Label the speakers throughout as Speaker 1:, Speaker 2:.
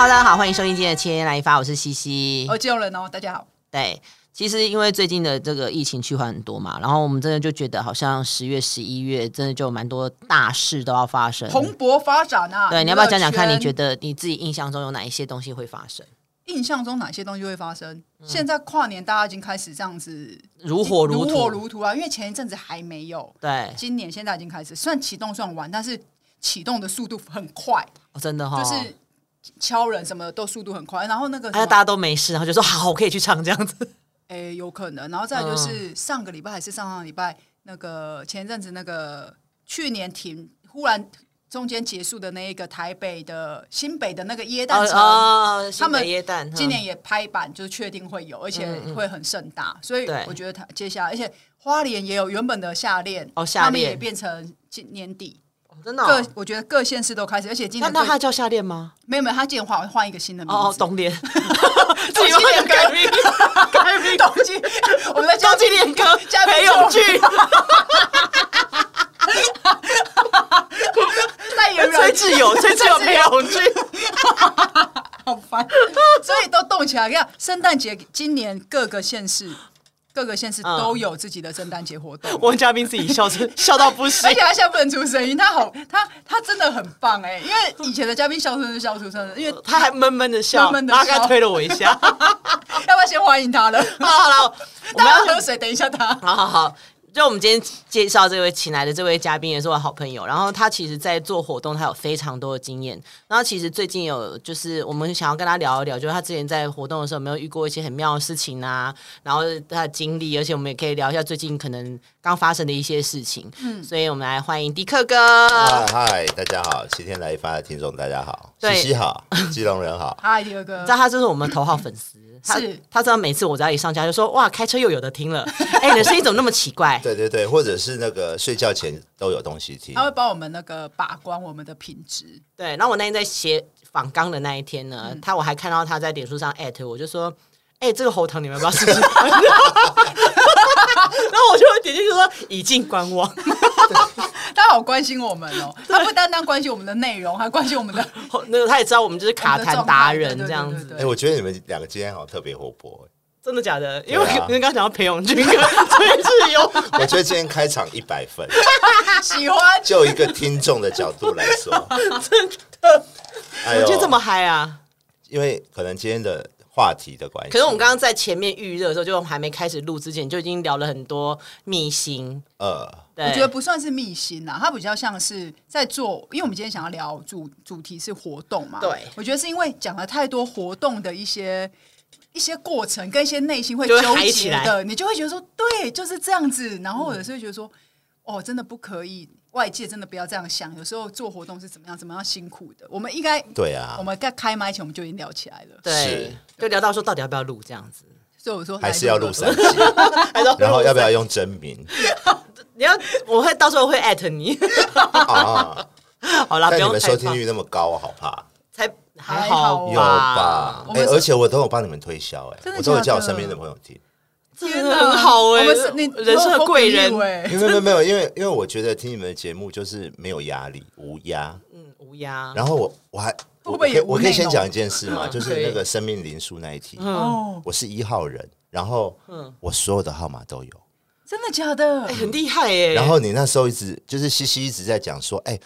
Speaker 1: 大家好，欢迎收听今天的千来一发，我是西西，
Speaker 2: 我金融人哦，大家好。
Speaker 1: 对，其实因为最近的这个疫情趋缓很多嘛，然后我们真的就觉得好像十月、十一月真的就蛮多大事都要发生，
Speaker 2: 蓬勃发展啊。
Speaker 1: 对，你要不要讲讲看？你觉得你自己印象中有哪一些东西会发生？
Speaker 2: 印象中哪些东西会发生？嗯、现在跨年大家已经开始这样子
Speaker 1: 如火如
Speaker 2: 如火如荼啊，因为前一阵子还没有。
Speaker 1: 对，
Speaker 2: 今年现在已经开始，算启动算晚，但是启动的速度很快，
Speaker 1: 哦、真的哈、哦，
Speaker 2: 就是。敲人什么的都速度很快，然后那个
Speaker 1: 哎，大家都没事，然后就说好，我可以去唱这样子。
Speaker 2: 哎、欸，有可能，然后再就是上个礼拜还是上上礼拜，那个前阵子那个去年停，忽然中间结束的那一个台北的新北的那个耶诞城，
Speaker 1: 哦哦、
Speaker 2: 他们今年也拍板，就是确定会有，而且会很盛大，嗯嗯，所以我觉得他接下来，而且花莲也有原本的夏练
Speaker 1: 哦，夏恋
Speaker 2: 他们也变成今年底。
Speaker 1: 真的、哦，
Speaker 2: 各我觉得各县市都开始，而且今年
Speaker 1: 那他叫夏恋吗？
Speaker 2: 没有没有，他今年换换一个新的名字。
Speaker 1: 哦，冬恋，
Speaker 2: 冬季恋歌，改名，改名。冬季，我们的冬季恋歌，裴勇俊，代言人。
Speaker 1: 崔智友，崔智友，裴勇俊，
Speaker 2: 好烦，所以都动起来。你看，圣诞节今年各个县市。各个县市都有自己的圣诞节活动，
Speaker 1: 我们嘉宾自己笑声 笑到不行，
Speaker 2: 而且他现在不能出声音，他好，他他真的很棒哎，因为以前的嘉宾笑出声是笑出声的，因为
Speaker 1: 他还闷闷的笑，闷闷的笑，他刚推了我一下，要
Speaker 2: 不要先欢迎他了？
Speaker 1: 好好了，
Speaker 2: 我们要喝水，等一下他，
Speaker 1: 好好好。就我们今天介绍这位请来的这位嘉宾也是我好朋友，然后他其实，在做活动，他有非常多的经验。然后其实最近有就是我们想要跟他聊一聊，就是他之前在活动的时候有没有遇过一些很妙的事情啊，然后他的经历，而且我们也可以聊一下最近可能刚发生的一些事情。嗯，所以我们来欢迎迪克哥。
Speaker 3: 嗨，大家好，七天来一发的听众大家好，西西 好，基隆人好。
Speaker 2: 嗨，迪克哥，
Speaker 1: 知道他就是我们头号粉丝。他是他知道每次我只要一上架就说哇，开车又有的听了，哎、欸，你的声音怎么那么奇怪？
Speaker 3: 对对对，或者是那个睡觉前都有东西听。
Speaker 2: 他会帮我们那个把关我们的品质。
Speaker 1: 对，然后我那天在写仿纲的那一天呢，嗯、他我还看到他在脸书上艾特我，就说，哎、欸，这个喉糖你们要不要试试？然后我就会点进去说已经观望。
Speaker 2: 他好关心我们哦，他不单单关心我们的内容，还关心我们的
Speaker 1: 那个，他也知道我们就是卡痰达人这样子。
Speaker 3: 哎，我觉得你们两个今天好像特别活泼，
Speaker 1: 真的假的？因为刚刚讲到裴勇俊跟崔智友，
Speaker 3: 我觉得今天开场一百分，
Speaker 2: 喜欢。
Speaker 3: 就一个听众的角度来说，
Speaker 1: 真的，哎呦，就这么嗨啊！
Speaker 3: 因为可能今天的。话题的关系，
Speaker 1: 可是我们刚刚在前面预热的时候，就还没开始录之前，就已经聊了很多秘辛。
Speaker 3: 呃，
Speaker 2: 对我觉得不算是秘辛呐，它比较像是在做，因为我们今天想要聊主主题是活动嘛。
Speaker 1: 对，
Speaker 2: 我觉得是因为讲了太多活动的一些一些过程跟一些内心会纠结的，你就会觉得说，对，就是这样子。然后或者是会觉得说，嗯、哦，真的不可以。外界真的不要这样想，有时候做活动是怎么样，怎么样辛苦的。我们应该
Speaker 3: 对啊，
Speaker 2: 我们在开麦前我们就已经聊起来了，
Speaker 1: 对，就聊到说到底要不要录这样子。
Speaker 2: 所以我说
Speaker 3: 还是要录三集，然后要不要用真名？
Speaker 1: 你要，我会到时候会艾特你。
Speaker 3: 啊，
Speaker 1: 好啦，
Speaker 3: 但你们收听率那么高，我好怕。
Speaker 1: 才还好
Speaker 3: 有吧？哎，而且我都有帮你们推销，哎，我都有叫我身边的朋友听。
Speaker 1: 真的很好哎，你人生的贵人。
Speaker 3: 哎，没有没有没有，因为因为我觉得听你们的节目就是没有压力，无压，
Speaker 1: 嗯，无压。然
Speaker 3: 后我我还我可以我可以先讲一件事嘛，就是那个生命灵数那一题，哦，我是一号人，然后嗯。我所有的号码都有，
Speaker 2: 真的假的？
Speaker 1: 很厉害哎。
Speaker 3: 然后你那时候一直就是西西一直在讲说，哎。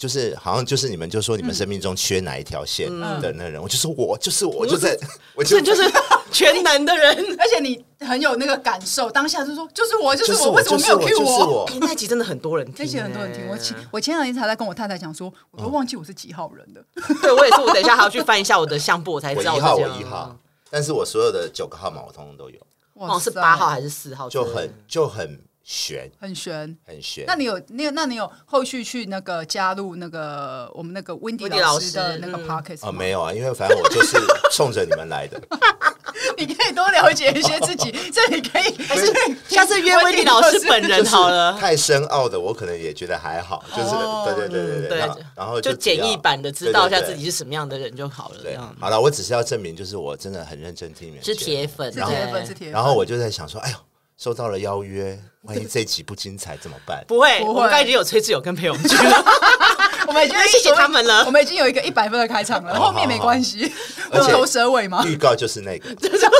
Speaker 3: 就是好像就是你们就说你们生命中缺哪一条线的那人，我就说我就是我就在，我就
Speaker 1: 就是 全能的人，
Speaker 2: 而且你很有那个感受，当下就说就是我就是我，为什么没有 Q 我？
Speaker 1: 那集真的很多人听，
Speaker 2: 那集很多人听。我前我前两天才在跟我太太讲说，我都忘记我是几号人的。
Speaker 1: 对我也是，我等一下还要去翻一下我的相簿，我才知道
Speaker 3: 我一号我一号，但是我所有的九个号码我通通都有。
Speaker 1: 哦，是八号还是四号？
Speaker 3: 就很就很。悬，
Speaker 2: 很悬，
Speaker 3: 很悬。
Speaker 2: 那你有，你有，那你有后续去那个加入那个我们那个 Wendy 老师的那个 Podcast
Speaker 3: 啊？没有啊，因为反正我就是冲着你们来的。
Speaker 2: 你可以多了解一些自己，这里可以，还是
Speaker 1: 下次约 Wendy 老师本人好了。
Speaker 3: 太深奥的，我可能也觉得还好，就是对对对对对。然后
Speaker 1: 就简易版的，知道一下自己是什么样的人就好了。这样
Speaker 3: 好了，我只是要证明，就是我真的很认真听你们，
Speaker 1: 是铁粉，
Speaker 2: 是铁粉，是铁粉。
Speaker 3: 然后我就在想说，哎呦。收到了邀约，万一这一集不精彩怎么办？
Speaker 1: 不会，我们刚已经有崔志友跟裴勇俊了。
Speaker 2: 我们已经
Speaker 1: 谢谢他们了。
Speaker 2: 我们已经有一个一百分的开场了，后面没关系。虎头蛇尾吗？
Speaker 3: 预告就是那个。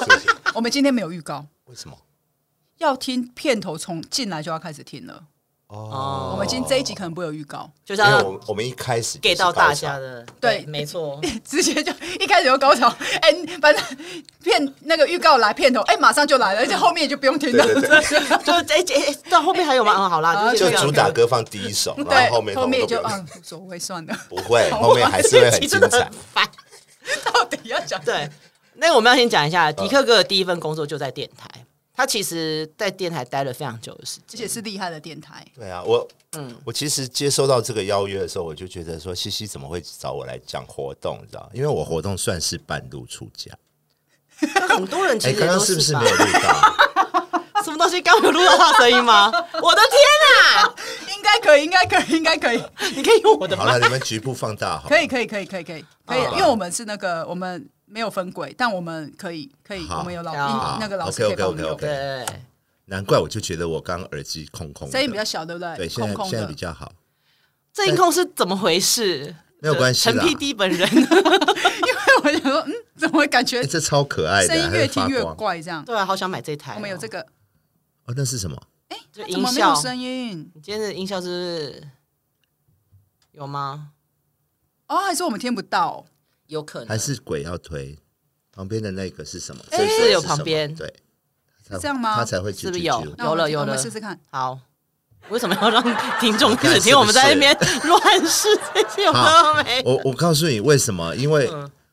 Speaker 2: 我们今天没有预告，
Speaker 3: 为什么？
Speaker 2: 要听片头，从进来就要开始听了。哦，我们今天这一集可能不会有预告，
Speaker 1: 就是
Speaker 3: 我我们一开始
Speaker 1: 给到大家的，对，没错，
Speaker 2: 直接就一开始就高潮，哎，反正片那个预告来片头，哎，马上就来了，而且后面就不用听了，就
Speaker 1: 哎哎，到后面还有吗？嗯，好啦，
Speaker 3: 就主打歌放第一首，然后后面
Speaker 2: 后面就嗯无所谓算了，
Speaker 3: 不会，后面还是会很精彩。
Speaker 2: 到底要讲
Speaker 1: 对？那我们要先讲一下，迪克哥的第一份工作就在电台。他其实，在电台待了非常久的时间，
Speaker 2: 而且是厉害的电台。
Speaker 3: 对啊，我嗯，我其实接收到这个邀约的时候，我就觉得说，西西怎么会找我来讲活动？你知道，因为我活动算是半路出家。
Speaker 1: 很多人其实
Speaker 3: 刚刚是不是没有录到？
Speaker 1: 什么东西？刚有录到他声音吗？我的天啊！
Speaker 2: 应该可以，应该可以，应该可以。
Speaker 1: 你可以用我的。
Speaker 3: 好了，你们局部放大好。
Speaker 2: 可以，可以，可以，可以，可以，可以，因为我们是那个我们。没有分轨，但我们可以可以，我们有老师那个老师可以帮我们用。
Speaker 1: 对，
Speaker 3: 难怪我就觉得我刚耳机空空，
Speaker 2: 声音比较小，对不对？
Speaker 3: 对，现在现在比较好。
Speaker 1: 这音控是怎么回事？
Speaker 3: 没有关系，
Speaker 1: 陈 PD 本人，
Speaker 2: 因为我想说，嗯，怎么会感觉
Speaker 3: 这超可爱的，
Speaker 2: 声音越听越怪，这样。
Speaker 1: 对啊，好想买这台。
Speaker 2: 我们有这个。
Speaker 3: 哦，那是什么？
Speaker 2: 哎，怎么没有声音？
Speaker 1: 你今天的音效是有吗？
Speaker 2: 哦，还是我们听不到？
Speaker 1: 有可能
Speaker 3: 还是鬼要推旁边的那个是什么？
Speaker 1: 是有旁边
Speaker 3: 对，
Speaker 2: 是这样吗？
Speaker 3: 他才会
Speaker 1: 是不是有有了有了？
Speaker 2: 试试看。
Speaker 1: 好，为什么要让听众开始听我们在那边乱试这些有没？
Speaker 3: 我我告诉你为什么？因为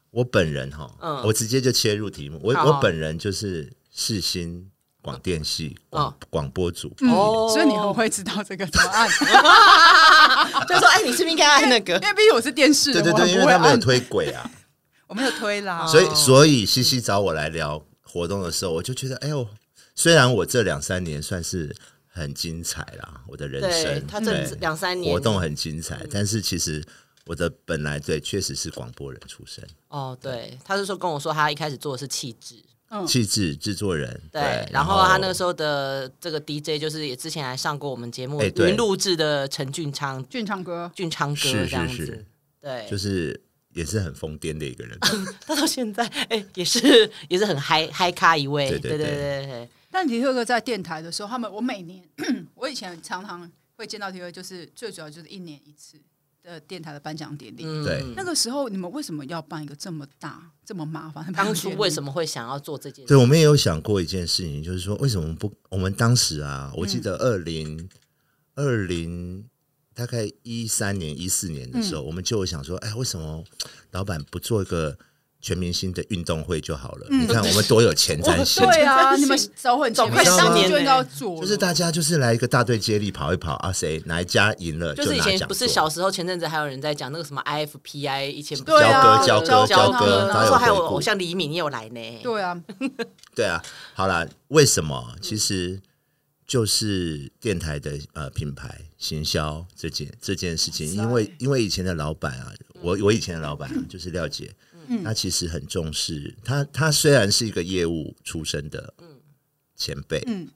Speaker 3: 我本人哈，我直接就切入题目。我我本人就是世新广电系广广播组。
Speaker 2: 哦，所以你很会知道这个怎么按。
Speaker 1: 就说哎，你是不是应该按那个？因
Speaker 2: 为毕竟我是电视，
Speaker 3: 对对对，因为他没有推轨啊。
Speaker 2: 我没有推啦，
Speaker 3: 所以所以西西找我来聊活动的时候，我就觉得，哎呦，虽然我这两三年算是很精彩啦，我的人生，
Speaker 1: 他这两三年。
Speaker 3: 活动很精彩，但是其实我的本来对确实是广播人出身。
Speaker 1: 哦，对，他是说跟我说，他一开始做的是气质，
Speaker 3: 气质制作人，
Speaker 1: 对，然后他那个时候的这个 DJ 就是也之前还上过我们节目云录制的陈俊昌，
Speaker 2: 俊昌哥，
Speaker 1: 俊昌哥这样子，对，
Speaker 3: 就是。也是很疯癫的一个人，
Speaker 1: 他到现在哎，也是也是很嗨嗨咖一位，对对对对。
Speaker 2: 但迪克哥在电台的时候，他们我每年 我以前常常会见到迪克，就是最主要就是一年一次的电台的颁奖典礼。
Speaker 3: 对，
Speaker 2: 那个时候你们为什么要办一个这么大这么麻烦？
Speaker 1: 当初为什么会想要做这件事？
Speaker 3: 对，我们也有想过一件事情，就是说为什么不？我们当时啊，我记得二零二零。大概一三年、一四年的时候，嗯、我们就想说，哎，为什么老板不做一个全明星的运动会就好了？嗯、你看我们多有前瞻性。
Speaker 2: 对啊，你们早很早快十年就应该要做，
Speaker 3: 就是大家就是来一个大队接力跑一跑啊，谁哪一家赢了就拿奖。
Speaker 1: 就是以前不是小时候，前阵子还有人在讲那个什么 IFPI，以前交
Speaker 3: 割交割交割，
Speaker 1: 然后还有偶像黎明也有来呢。
Speaker 2: 对啊，
Speaker 3: 对啊，好了，为什么？其实。就是电台的呃品牌行销这件这件事情，因为因为以前的老板啊，我我以前的老板、啊、就是廖姐，嗯、他其实很重视他，他虽然是一个业务出身的前辈，嗯、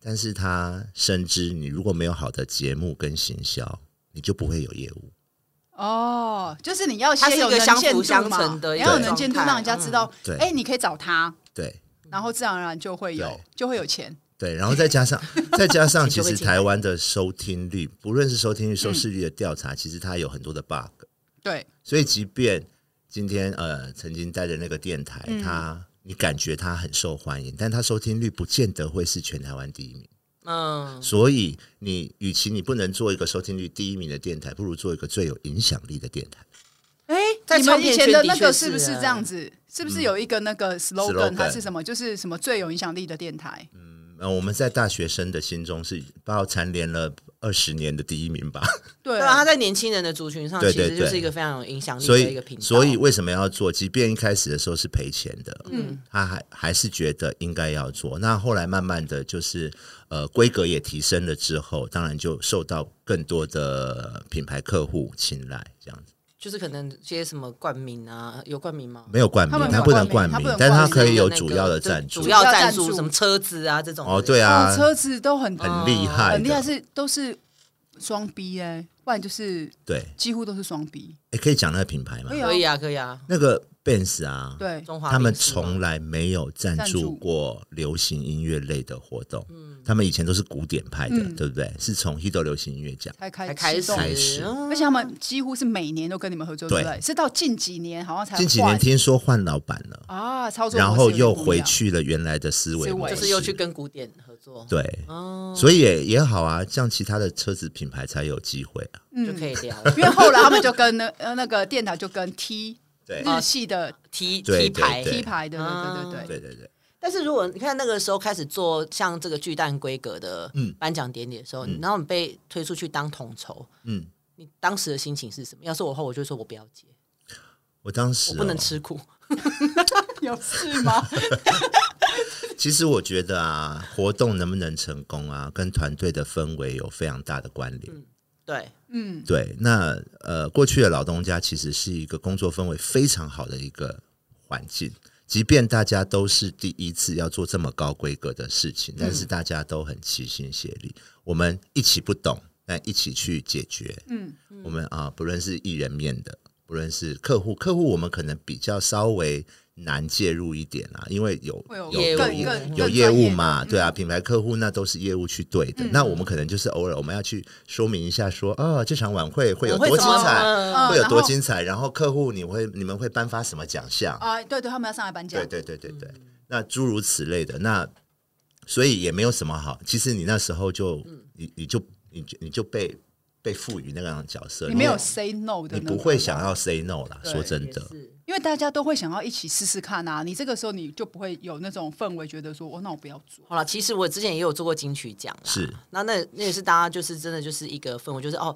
Speaker 3: 但是他深知你如果没有好的节目跟行销，你就不会有业务。
Speaker 2: 哦，就是你要先有能见度嘛，你要有能见度，让人家知道，哎、嗯，你可以找他，
Speaker 3: 对，
Speaker 2: 然后自然而然就会有就会有钱。
Speaker 3: 对，然后再加上 再加上，其实台湾的收听率，不论是收听率、收视率的调查，嗯、其实它有很多的 bug。
Speaker 2: 对，
Speaker 3: 所以即便今天呃曾经待的那个电台，嗯、它你感觉它很受欢迎，但它收听率不见得会是全台湾第一名。嗯，所以你与其你不能做一个收听率第一名的电台，不如做一个最有影响力的电台。
Speaker 2: 哎，你们以前的那个是不是这样子？是不是有一个那个 slogan 还是什么？就是什么最有影响力的电台？嗯。
Speaker 3: 呃，我们在大学生的心中是包蝉联了二十年的第一名吧？
Speaker 1: 对啊，他在年轻人的族群上，其实就是一个非常有影响力的一个频道。
Speaker 3: 所以，所以为什么要做？即便一开始的时候是赔钱的，嗯，他还还是觉得应该要做。那后来慢慢的就是，呃，规格也提升了之后，当然就受到更多的品牌客户青睐，这样子。
Speaker 1: 就是可能些什么冠名啊，有冠名吗？
Speaker 3: 没有冠名，他不能冠名，但他可以有主要的赞助，
Speaker 1: 主要赞助什么车子啊这种。
Speaker 3: 哦，对啊，
Speaker 2: 车子都很
Speaker 3: 很厉害，
Speaker 2: 很厉害，是都是双 B 哎，不然就是
Speaker 3: 对，
Speaker 2: 几乎都是双 B。
Speaker 3: 哎，可以讲那个品牌吗？
Speaker 1: 可以啊，可以啊。
Speaker 3: 那个 Benz 啊，
Speaker 2: 对，
Speaker 3: 他们从来没有赞助过流行音乐类的活动。嗯，他们以前都是古典派的，对不对？是从 HITO 流行音乐奖
Speaker 2: 才开
Speaker 3: 开
Speaker 2: 始，
Speaker 3: 开始，
Speaker 2: 而且他们几乎是每年都跟你们合作，对。不对？是到近几年好像才
Speaker 3: 近几年听说换老板了
Speaker 2: 啊，操作，
Speaker 3: 然后又回去了原来的思维，
Speaker 1: 就是又去跟古典合作。
Speaker 3: 对，哦。所以也也好啊，像其他的车子品牌才有机会啊，
Speaker 1: 就可以聊。
Speaker 2: 因为后来他们就跟那呃那个电台就跟 T。
Speaker 3: 对
Speaker 2: 日系的
Speaker 1: T T 牌
Speaker 2: T 牌的，对对对对
Speaker 3: 对对对。
Speaker 1: 但是如果你看那个时候开始做像这个巨蛋规格的颁奖典礼的时候，然后你被推出去当统筹，嗯，你当时的心情是什么？要是我后，我就说我不要接。
Speaker 3: 我当时
Speaker 1: 我不能吃苦，
Speaker 2: 有事吗？
Speaker 3: 其实我觉得啊，活动能不能成功啊，跟团队的氛围有非常大的关联。
Speaker 1: 对，
Speaker 2: 嗯，
Speaker 3: 对，那呃，过去的老东家其实是一个工作氛围非常好的一个环境，即便大家都是第一次要做这么高规格的事情，但是大家都很齐心协力，嗯、我们一起不懂，但一起去解决。嗯，嗯我们啊，不论是艺人面的，不论是客户，客户我们可能比较稍微。难介入一点啊，因为有有有有业务嘛，对啊，品牌客户那都是业务去对的。那我们可能就是偶尔我们要去说明一下，说啊，这场晚会会有多精彩，会有多精彩。然后客户你会你们会颁发什么奖项
Speaker 2: 啊？对对，他们要上来颁奖。
Speaker 3: 对对对对对，那诸如此类的，那所以也没有什么好。其实你那时候就你你就你就你就被被赋予那个样的角色，
Speaker 2: 你没有 say no 的，
Speaker 3: 你不会想要 say no 啦。说真的。
Speaker 2: 因为大家都会想要一起试试看啊，你这个时候你就不会有那种氛围，觉得说哦，那我不要做。
Speaker 1: 好了，其实我之前也有做过金曲奖，
Speaker 3: 是
Speaker 1: 那那那也是大家就是真的就是一个氛围，就是哦，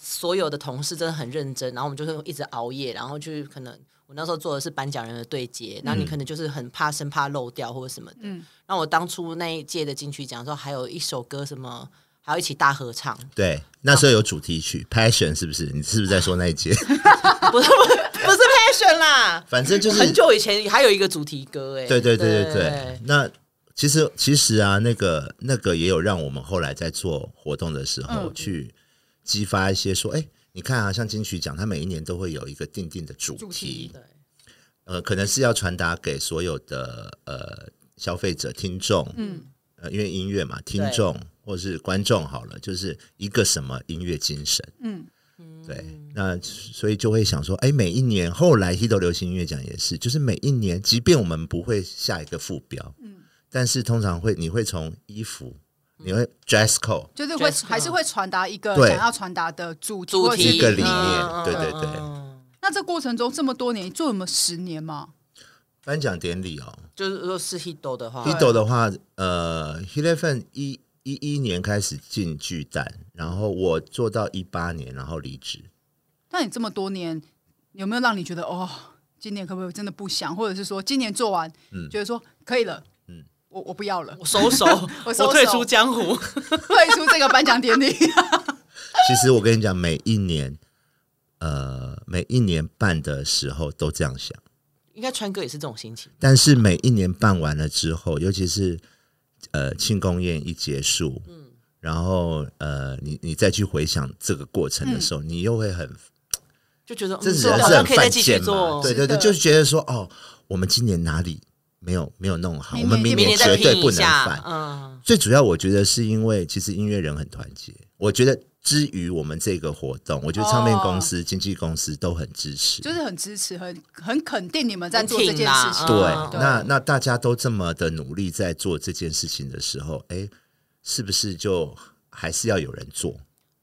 Speaker 1: 所有的同事真的很认真，然后我们就是一直熬夜，然后就是可能我那时候做的是颁奖人的对接，那、嗯、你可能就是很怕生怕漏掉或者什么的。嗯，那我当初那一届的金曲奖的时候，还有一首歌什么，还要一起大合唱。
Speaker 3: 对，那时候有主题曲《Passion》，是不是？你是不是在说那一届？
Speaker 1: 不是不是。passion 啦，
Speaker 3: 反正就是
Speaker 1: 很久以前还有一个主题歌哎，
Speaker 3: 对对对对对。那其实其实啊，那个那个也有让我们后来在做活动的时候去激发一些说，哎、嗯，你看啊，像金曲奖，它每一年都会有一个定定的主题，主题对，呃，可能是要传达给所有的呃消费者、听众，嗯，呃，因为音乐嘛，听众对或是观众好了，就是一个什么音乐精神，嗯。对，那所以就会想说，哎，每一年后来 HITO 流行音乐奖也是，就是每一年，即便我们不会下一个副标，嗯，但是通常会，你会从衣服，你会 dress code，
Speaker 2: 就是会还是会传达一个想要传达的主
Speaker 1: 主题
Speaker 3: 一个理念，对对对。
Speaker 2: 那这过程中这么多年，做了十年吗？
Speaker 3: 颁奖典礼哦，
Speaker 1: 就是说是 HITO 的话
Speaker 3: ，HITO 的话，呃，HITFM 一。一一年开始进巨蛋，然后我做到一八年，然后离职。
Speaker 2: 那你这么多年，有没有让你觉得哦，今年可不可以真的不想，或者是说今年做完，嗯，觉得说可以了，嗯，我我不要了，
Speaker 1: 我收手，我收手，我退出江湖，
Speaker 2: 退出这个颁奖典礼。
Speaker 3: 其实我跟你讲，每一年，呃，每一年办的时候都这样想，
Speaker 1: 应该川哥也是这种心情。
Speaker 3: 但是每一年办完了之后，尤其是。呃，庆功宴一结束，嗯，然后呃，你你再去回想这个过程的时候，嗯、你又会很
Speaker 1: 就觉得
Speaker 3: 这是人生犯贱嘛？对对对，就是觉得说哦，我们今年哪里没有没有弄好，我们明年绝对不能犯。嗯，最主要我觉得是因为其实音乐人很团结，我觉得。至于我们这个活动，我觉得唱片公司、经纪公司都很支持，
Speaker 2: 就是很支持、很很肯定你们在做这件事情。
Speaker 3: 对，那那大家都这么的努力在做这件事情的时候，哎，是不是就还是要有人做？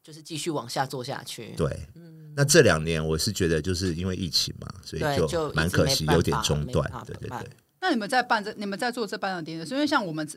Speaker 1: 就是继续往下做下去。
Speaker 3: 对，那这两年我是觉得就是因为疫情嘛，所以就蛮可惜，有点中断。对对对。
Speaker 2: 那你们在办这、你们在做这颁奖典礼，是因为像我们。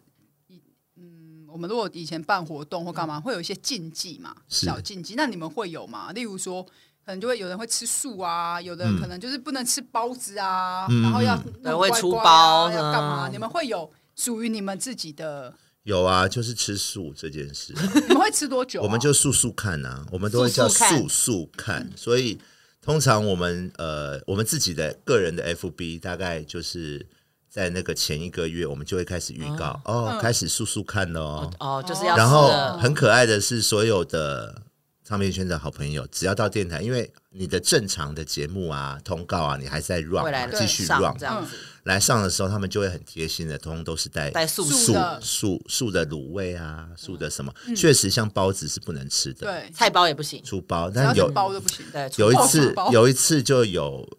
Speaker 2: 我们如果以前办活动或干嘛，会有一些禁忌嘛，小禁忌。那你们会有吗？例如说，可能就会有人会吃素啊，有的人可能就是不能吃包子啊，然后要
Speaker 1: 会出包
Speaker 2: 要干嘛？你们会有属于你们自己的？
Speaker 3: 有啊，就是吃素这件事。
Speaker 2: 你们会吃多久？
Speaker 3: 我们就素素看啊，我们都会叫素素看。所以通常我们呃，我们自己的个人的 FB 大概就是。在那个前一个月，我们就会开始预告哦，开始速速看哦，
Speaker 1: 哦，就是要。
Speaker 3: 然后很可爱的是，所有的唱片圈的好朋友，只要到电台，因为你的正常的节目啊、通告啊，你还是在 run，继续 run
Speaker 1: 这样子。
Speaker 3: 来上的时候，他们就会很贴心的，通通都是带
Speaker 1: 带素
Speaker 3: 素素素的卤味啊，素的什么，确实像包子是不能吃的，
Speaker 2: 对，
Speaker 1: 菜包也不行，
Speaker 3: 出包，但有
Speaker 2: 包都不行。
Speaker 1: 对，
Speaker 3: 有一次有一次就有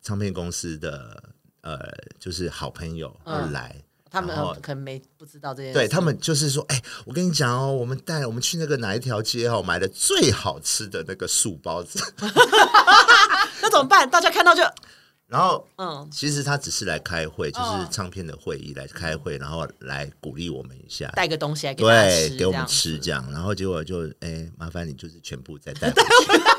Speaker 3: 唱片公司的呃，就是好朋友而来。
Speaker 1: 他们可能没不知道这件事，
Speaker 3: 对他们就是说，哎、欸，我跟你讲哦，我们带我们去那个哪一条街哦，买的最好吃的那个素包子，
Speaker 1: 那怎么办？大家看到就，
Speaker 3: 然后，嗯，其实他只是来开会，就是唱片的会议来开会，然后来鼓励我们一下，
Speaker 1: 带个东西来给
Speaker 3: 对，给我们吃这样，然后结果就，哎、欸，麻烦你就是全部再带回 去。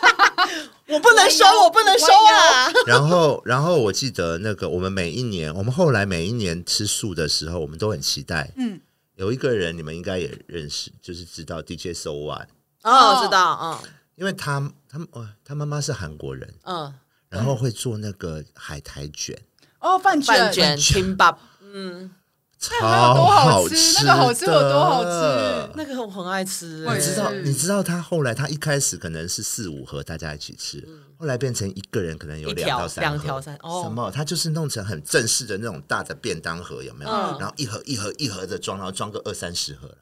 Speaker 1: 我不能收，我不能收啊！
Speaker 3: 然后，然后我记得那个，我们每一年，我们后来每一年吃素的时候，我们都很期待。嗯，有一个人你们应该也认识，就是知道 DJ So One。
Speaker 1: 哦，知道，嗯，
Speaker 3: 因为他他哦，他妈妈是韩国人，嗯，然后会做那个海苔卷，
Speaker 2: 哦，饭
Speaker 1: 卷、金粑，嗯。
Speaker 3: 超好
Speaker 2: 吃，那个好吃有多好吃？
Speaker 1: 那个我很爱吃。
Speaker 3: 你知道，你知道他后来他一开始可能是四五盒大家一起吃，后来变成一个人可能有两到三盒。
Speaker 1: 两条三哦，
Speaker 3: 什么？他就是弄成很正式的那种大的便当盒，有没有？然后一盒一盒一盒的装，然后装个二三十盒来。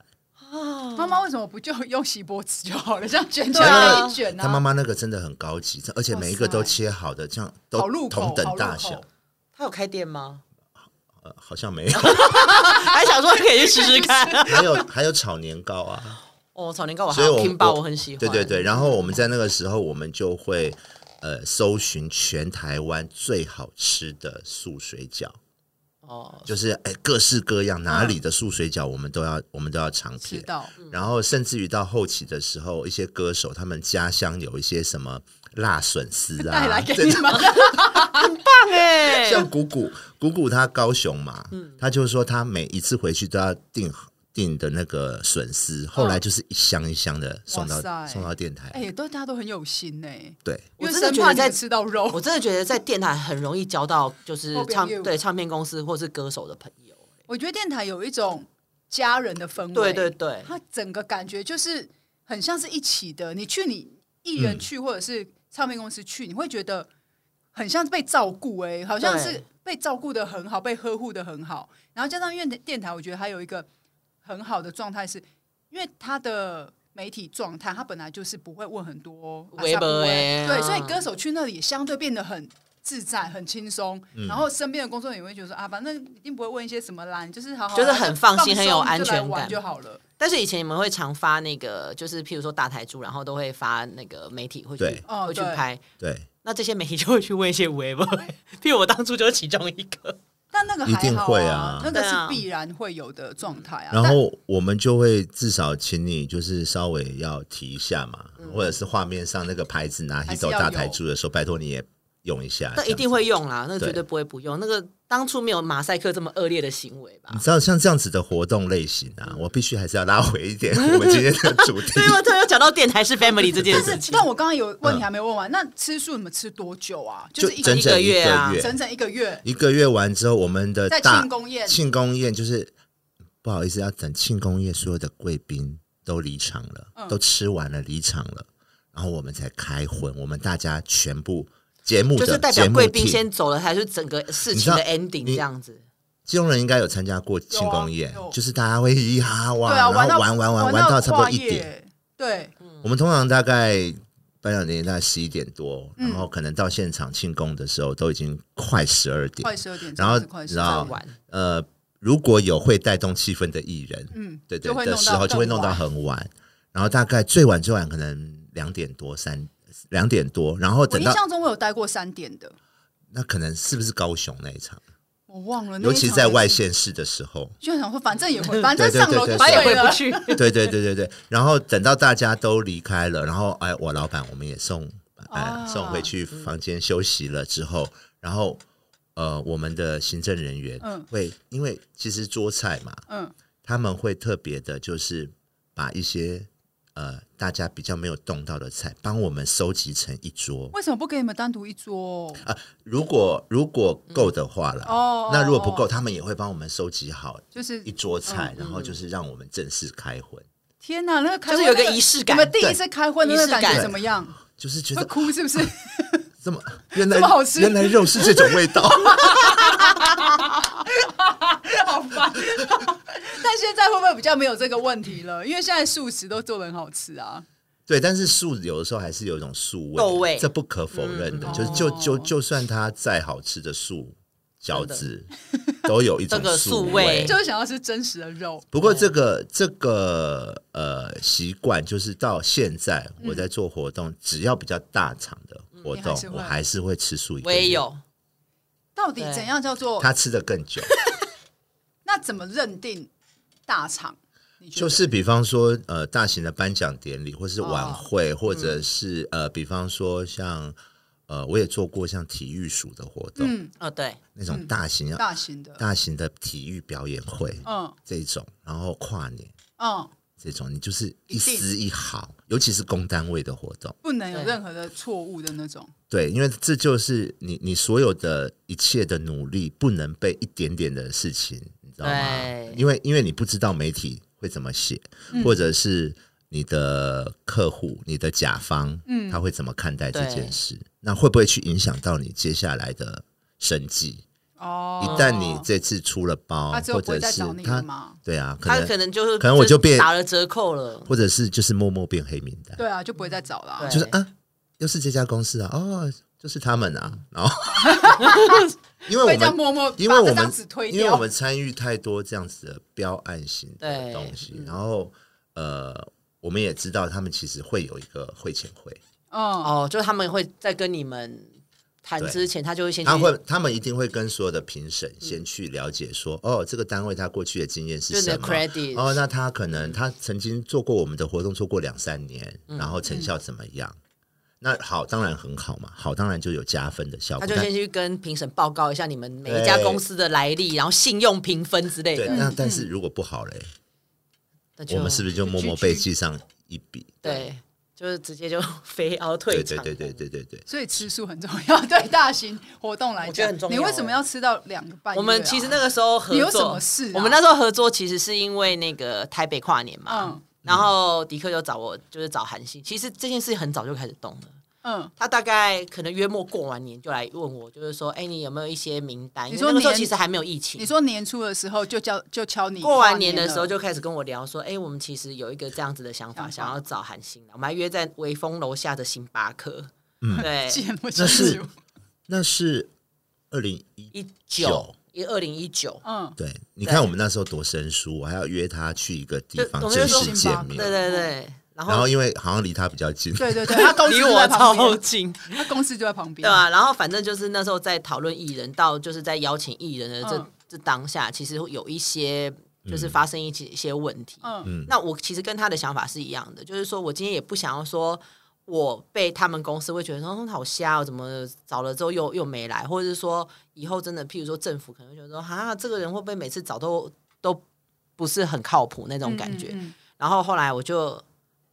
Speaker 2: 妈妈为什么不就用锡箔纸就好了？这样卷起来一卷。
Speaker 3: 他妈妈那个真的很高级，而且每一个都切好的，这样都同等大小。
Speaker 1: 他有开店吗？
Speaker 3: 好像没有，
Speaker 1: 还想说可以去试试看。
Speaker 3: 还有还有炒年糕啊，
Speaker 1: 哦，炒年糕我还有听包，我很喜欢。
Speaker 3: 对对对，然后我们在那个时候，我们就会呃搜寻全台湾最好吃的素水饺。哦，就是哎，各式各样哪里的素水饺，我们都要我们都要尝遍。然后甚至于到后期的时候，一些歌手他们家乡有一些什么。辣笋丝啊，
Speaker 2: 来给你们，
Speaker 1: 很棒哎！
Speaker 3: 像谷谷，谷谷他高雄嘛，嗯，他就是说他每一次回去都要订订的那个笋丝，后来就是一箱一箱的送到送到电台。
Speaker 2: 哎，都大家都很有心呢。
Speaker 3: 对，
Speaker 2: 我真的觉得在吃到肉，
Speaker 1: 我真的觉得在电台很容易交到就是唱对唱片公司或是歌手的朋友。
Speaker 2: 我觉得电台有一种家人的氛围，
Speaker 1: 对对对，
Speaker 2: 他整个感觉就是很像是一起的。你去你艺人去或者是。唱片公司去，你会觉得很像被照顾哎，好像是被照顾的很好，被呵护的很好。然后加上因为电台，我觉得还有一个很好的状态，是因为他的媒体状态，他本来就是不会问很多，
Speaker 1: 微博哎，
Speaker 2: 对，所以歌手去那里相对变得很自在、很轻松。然后身边的工作人员也会觉得说啊，反正一定不会问一些什么啦，就是好好
Speaker 1: 就是很放心、很有安全感
Speaker 2: 就好了。
Speaker 1: 但是以前你们会常发那个，就是譬如说大台柱，然后都会发那个媒体会去
Speaker 3: 对
Speaker 1: 会去拍。
Speaker 3: 对，
Speaker 1: 那这些媒体就会去问一些微博，譬如我当初就是其中一个。
Speaker 2: 但那个还好、啊、
Speaker 3: 一定会啊，
Speaker 2: 那个是必然会有的状态啊。
Speaker 3: 然后我们就会至少请你就是稍微要提一下嘛，嗯、或者是画面上那个牌子拿一走大台柱的时候，拜托你也。用一下，
Speaker 1: 那一定会用啦，那绝对不会不用。那个当初没有马赛克这么恶劣的行为吧？
Speaker 3: 你知道像这样子的活动类型啊，我必须还是要拉回一点 我们今天的主题。
Speaker 1: 对，我突然有讲到电台是 family 这件事情。
Speaker 2: 但我刚刚有问题还没问完，那吃素你们吃多久啊？
Speaker 3: 就整整一个月啊，
Speaker 2: 整整一个月。
Speaker 3: 一个月完之后，我们的在
Speaker 2: 庆功宴，
Speaker 3: 庆功宴就是不好意思，要等庆功宴所有的贵宾都离场了，都吃完了离场了，然后我们才开荤，我们大家全部。节目
Speaker 1: 就是代表贵宾先走了，还是整个事情的 ending 这样子？
Speaker 3: 金融人应该有参加过庆功宴，就是大家会嘻哈哇，然后玩玩玩玩到差不多一点。
Speaker 2: 对，
Speaker 3: 我们通常大概颁奖典礼大概十一点多，然后可能到现场庆功的时候都已经快十二点，
Speaker 2: 快十二点。
Speaker 3: 然后然后呃，如果有会带动气氛的艺人，嗯，对对的时候就会弄到很晚，然后大概最晚最晚可能两点多三。两点多，然后等到
Speaker 2: 印象中我有待过三点的，
Speaker 3: 那可能是不是高雄那一场？
Speaker 2: 我忘了，
Speaker 3: 尤其在外县市的时候，
Speaker 2: 就想说反正也会，反正上楼就
Speaker 1: 也回不去。
Speaker 3: 对对对对对，然后等到大家都离开了，然后哎，我老板我们也送哎送回去房间休息了之后，然后呃，我们的行政人员会因为其实桌菜嘛，嗯，他们会特别的，就是把一些。呃，大家比较没有动到的菜，帮我们收集成一桌。
Speaker 2: 为什么不给你们单独一桌？
Speaker 3: 啊、呃，如果如果够的话了，哦、嗯，那如果不够，哦、他们也会帮我们收集好，就是一桌菜，嗯、然后就是让我们正式开荤。
Speaker 2: 天哪，那个开
Speaker 1: 就是有个仪式感。
Speaker 2: 你们第一次开荤那个感觉怎么样？
Speaker 3: 就是觉得
Speaker 2: 哭是不是？
Speaker 3: 这么原
Speaker 2: 来么好吃，
Speaker 3: 原来肉是这种味道。
Speaker 2: 好烦。但现在会不会比较没有这个问题了？因为现在素食都做的很好吃啊。
Speaker 3: 对，但是素有的时候还是有一种素味，
Speaker 1: 味
Speaker 3: 这不可否认的。嗯、就是就就就算它再好吃的素饺子，都有一种素味，
Speaker 1: 味
Speaker 2: 就是想要吃真实的肉。
Speaker 3: 不过这个这个呃习惯，就是到现在我在做活动，嗯、只要比较大场的活动，还我还是会吃素。
Speaker 1: 我也有。
Speaker 2: 到底怎样叫做
Speaker 3: 他吃的更久？
Speaker 2: 那怎么认定大场？
Speaker 3: 就是比方说，呃，大型的颁奖典礼，或是晚会，哦、或者是、嗯、呃，比方说像呃，我也做过像体育署的活动，
Speaker 1: 嗯，哦，对，
Speaker 3: 那种大型、
Speaker 2: 大型的、
Speaker 3: 大型的体育表演会，
Speaker 2: 嗯，
Speaker 3: 这种，然后跨年，
Speaker 2: 嗯，
Speaker 3: 这种，你就是一丝一毫，尤其是公单位的活动，
Speaker 2: 不能有任何的错误的那种，
Speaker 3: 对，因为这就是你你所有的一切的努力，不能被一点点的事情，你知道吗？因为因为你不知道媒体。会怎么写，或者是你的客户、你的甲方，嗯，他会怎么看待这件事？那会不会去影响到你接下来的生计？哦，一旦你这次出了包，或者是他，对啊，
Speaker 1: 他可能就是
Speaker 3: 可能我就变
Speaker 1: 打了折扣了，
Speaker 3: 或者是就是默默变黑名单，
Speaker 2: 对啊，就不会再找了，
Speaker 3: 就是啊，又是这家公司啊，哦，就是他们啊，然后。因为我们默默因为我们因为我们参与太多这样子的标案型的东西，嗯、然后呃，我们也知道他们其实会有一个会前会，
Speaker 2: 哦
Speaker 1: 哦，就是他们会再跟你们谈之前，他就会先
Speaker 3: 他会他们一定会跟所有的评审先去了解说，嗯、哦，这个单位他过去的经验是什么
Speaker 1: ？credit
Speaker 3: 哦，那他可能他曾经做过我们的活动，做过两三年，嗯、然后成效怎么样？嗯那好，当然很好嘛。好，当然就有加分的效果。
Speaker 1: 他就先去跟评审报告一下你们每一家公司的来历，然后信用评分之类的。
Speaker 3: 对，那但是如果不好嘞，嗯、我们是不是就默默被记上一笔？
Speaker 1: 对，就是直接就 飞凹退场。
Speaker 3: 对对对对对对对。
Speaker 2: 所以吃素很重要，对大型活动来讲。你为什么要吃到两个半、啊？
Speaker 1: 我们其实那个时候合作，
Speaker 2: 你有什么事、啊？
Speaker 1: 我们那时候合作其实是因为那个台北跨年嘛。嗯然后迪克就找我，就是找韩信。其实这件事很早就开始动了。嗯，他大概可能约莫过完年就来问我，就是说，哎，你有没有一些名单？你说那时候其实还没有疫情。
Speaker 2: 你说年初的时候就叫就敲你。
Speaker 1: 过完年的时候就开始跟我聊说，哎，我们其实有一个这样子的想法，想要找韩星。我们还约在微风楼下的星巴克。嗯，对，
Speaker 3: 那是那是二零一九。
Speaker 1: 一二零一九，嗯，
Speaker 3: 对，你看我们那时候多生疏，我还要约他去一个地方正式见面，
Speaker 1: 对对对，然后
Speaker 3: 然后因为好像离他比较近，
Speaker 2: 对对对，他公司
Speaker 1: 离我超近，
Speaker 2: 他公司就在旁边，
Speaker 1: 对啊，然后反正就是那时候在讨论艺人，到就是在邀请艺人的这这当下，其实有一些就是发生一些一些问题，嗯，那我其实跟他的想法是一样的，就是说我今天也不想要说。我被他们公司会觉得说好瞎，哦怎么找了之后又又没来，或者是说以后真的，譬如说政府可能觉得说啊，这个人会不会每次找都都不是很靠谱那种感觉？嗯嗯、然后后来我就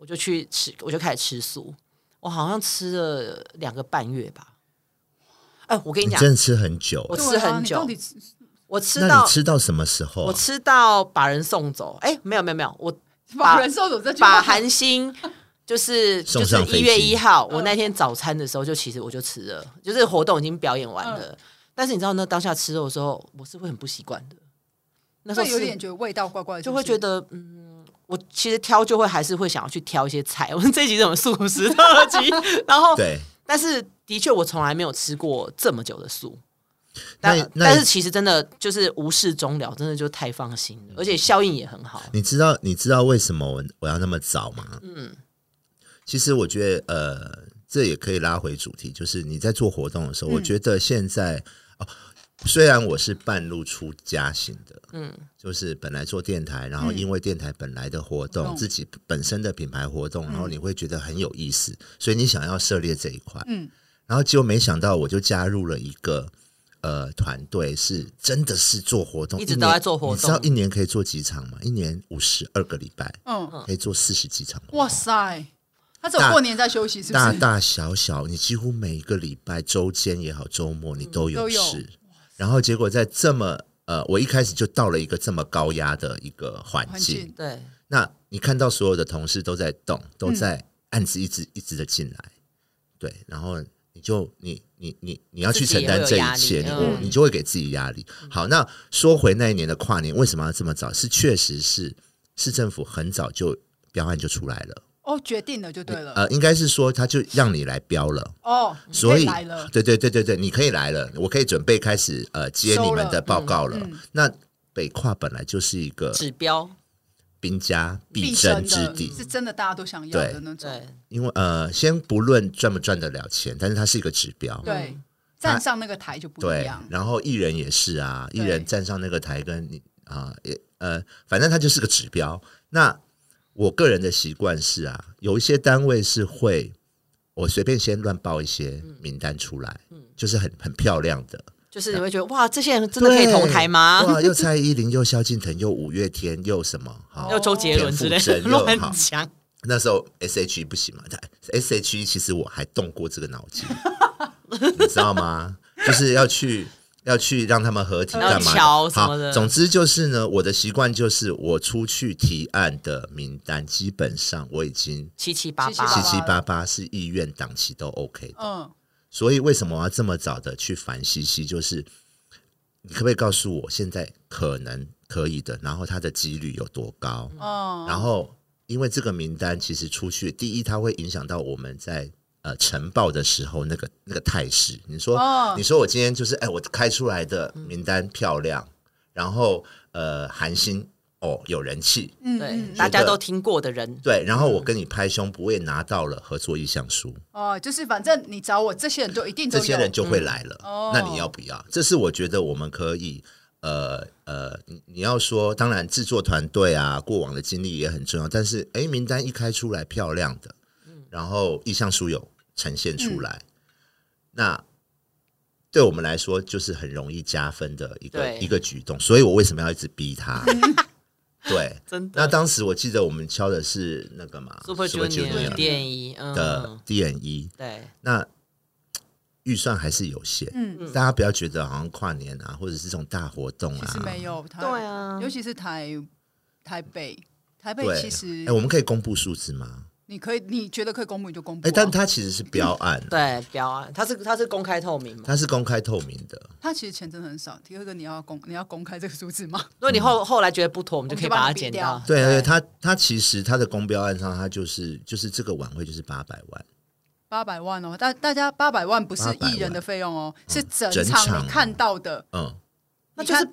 Speaker 1: 我就去吃，我就开始吃素，我好像吃了两个半月吧。哎，我跟你讲，
Speaker 3: 真的吃很久，
Speaker 1: 我吃很久，吃我吃到
Speaker 3: 吃到什么时候、啊？
Speaker 1: 我吃到把人送走。哎，没有没有没有，我
Speaker 2: 把，把人送走这句
Speaker 1: 把韩星。就是 就是一月一号，我那天早餐的时候就其实我就吃了，就是活动已经表演完了，嗯、但是你知道那当下吃肉的时候，我是会很不习惯的。那时候
Speaker 2: 有点觉得味道怪怪的，
Speaker 1: 就会觉得嗯，我其实挑就会还是会想要去挑一些菜。我们这一集这种素食特辑，然后
Speaker 3: 对，
Speaker 1: 但是的确我从来没有吃过这么久的素，但但是其实真的就是无事终了，真的就太放心了，而且效应也很好。
Speaker 3: 你知道你知道为什么我我要那么早吗？嗯。其实我觉得，呃，这也可以拉回主题，就是你在做活动的时候，嗯、我觉得现在哦，虽然我是半路出家型的，嗯，就是本来做电台，然后因为电台本来的活动，嗯、自己本身的品牌活动，然后你会觉得很有意思，嗯、所以你想要涉猎这一块，嗯，然后结果没想到我就加入了一个呃团队，是真的是做活动，
Speaker 1: 一直都在做活动，
Speaker 3: 你知道一年可以做几场吗？一年五十二个礼拜，嗯，可以做四十几场，
Speaker 2: 哇塞！他只有过年在休息，是不是？
Speaker 3: 大大小小，你几乎每一个礼拜、周间也好、周末，你都有。事。嗯、然后结果在这么呃，我一开始就到了一个这么高压的一个环境，
Speaker 1: 对。
Speaker 3: 那你看到所有的同事都在动，都在案子一直一直的进来，对，然后你就你你你你要去承担这一切，你、嗯、你就会给自己压力。好，那说回那一年的跨年，为什么要这么早？是确实是市政府很早就标案就出来了。
Speaker 2: 哦，决定了就对了。
Speaker 3: 呃，应该是说他就让你来标了。
Speaker 2: 哦，
Speaker 3: 所以
Speaker 2: 来了。
Speaker 3: 对对对对对，你可以来了，我可以准备开始呃接你们的报告了。了嗯、那北跨本来就是一个
Speaker 1: 指标，
Speaker 3: 兵家必争之地，
Speaker 2: 是真的大家都想要的那种。对，
Speaker 3: 因为呃，先不论赚不赚得了钱，但是它是一个指标。
Speaker 2: 对，站上那个台就不一样。
Speaker 3: 然后艺人也是啊，艺人站上那个台跟你啊，也呃，反正它就是个指标。那我个人的习惯是啊，有一些单位是会，我随便先乱报一些名单出来，嗯，就是很很漂亮的，
Speaker 1: 就是你会觉得哇，这些人真的可以同台吗？
Speaker 3: 哇，又蔡依林，又萧敬腾，又五月天，又什么？好，
Speaker 1: 又周杰伦之类的，又很强。
Speaker 3: 那时候 S H E 不行嘛？S H E 其实我还动过这个脑筋，你知道吗？就是要去。要去让他们合体干嘛？好，总之就是呢，我的习惯就是我出去提案的名单，基本上我已经
Speaker 1: 七七八八，
Speaker 3: 七七八八是意愿档期都 OK 的。
Speaker 2: 嗯，
Speaker 3: 所以为什么我要这么早的去烦西西？就是你可不可以告诉我现在可能可以的，然后它的几率有多高？
Speaker 2: 哦，
Speaker 3: 然后因为这个名单其实出去，第一它会影响到我们在。呃，晨报的时候那个那个态势，你说、哦，你说我今天就是，哎，我开出来的名单漂亮，嗯、然后呃，韩星哦有人气，
Speaker 1: 嗯，对，大家都听过的人，
Speaker 3: 对，然后我跟你拍胸脯，我也拿到了合作意向书，
Speaker 2: 哦，就是反正你找我，这些人就一定
Speaker 3: 这些人就会来了，嗯、那你要不要？这是我觉得我们可以，呃呃，你你要说，当然制作团队啊，过往的经历也很重要，但是哎，名单一开出来漂亮的，然后意向书有。呈现出来，嗯，那对我们来说就是很容易加分的一个一个举动，所以我为什么要一直逼他？对，
Speaker 1: 真的。
Speaker 3: 那当时我记得我们敲的是那个嘛
Speaker 1: ，Super Junior DNE
Speaker 3: 的 DNE，
Speaker 1: 对，
Speaker 3: 那预算还是有限，嗯，大家不要觉得好像跨年啊，或者是这种大活动啊，
Speaker 2: 其实没有，
Speaker 1: 对啊，
Speaker 2: 尤其是台台北，台北其实，
Speaker 3: 哎，我们可以公布数字吗？
Speaker 2: 你可以，你觉得可以公布你就公布，啊。
Speaker 3: 哎，但它其实是标案，
Speaker 1: 对标案，它是它是公开透明吗？
Speaker 3: 它是公开透明的。
Speaker 2: 它其实钱真的很少。第二个，你要公你要公开这个数字吗？
Speaker 1: 如果你后后来觉得不妥，我们就可以把它剪掉。
Speaker 3: 对对，它它其实它的公标案上，它就是就是这个晚会就是八百万，
Speaker 2: 八百万哦。大大家八百万不是艺人的费用哦，是整场你看到的，
Speaker 3: 嗯，
Speaker 2: 那就是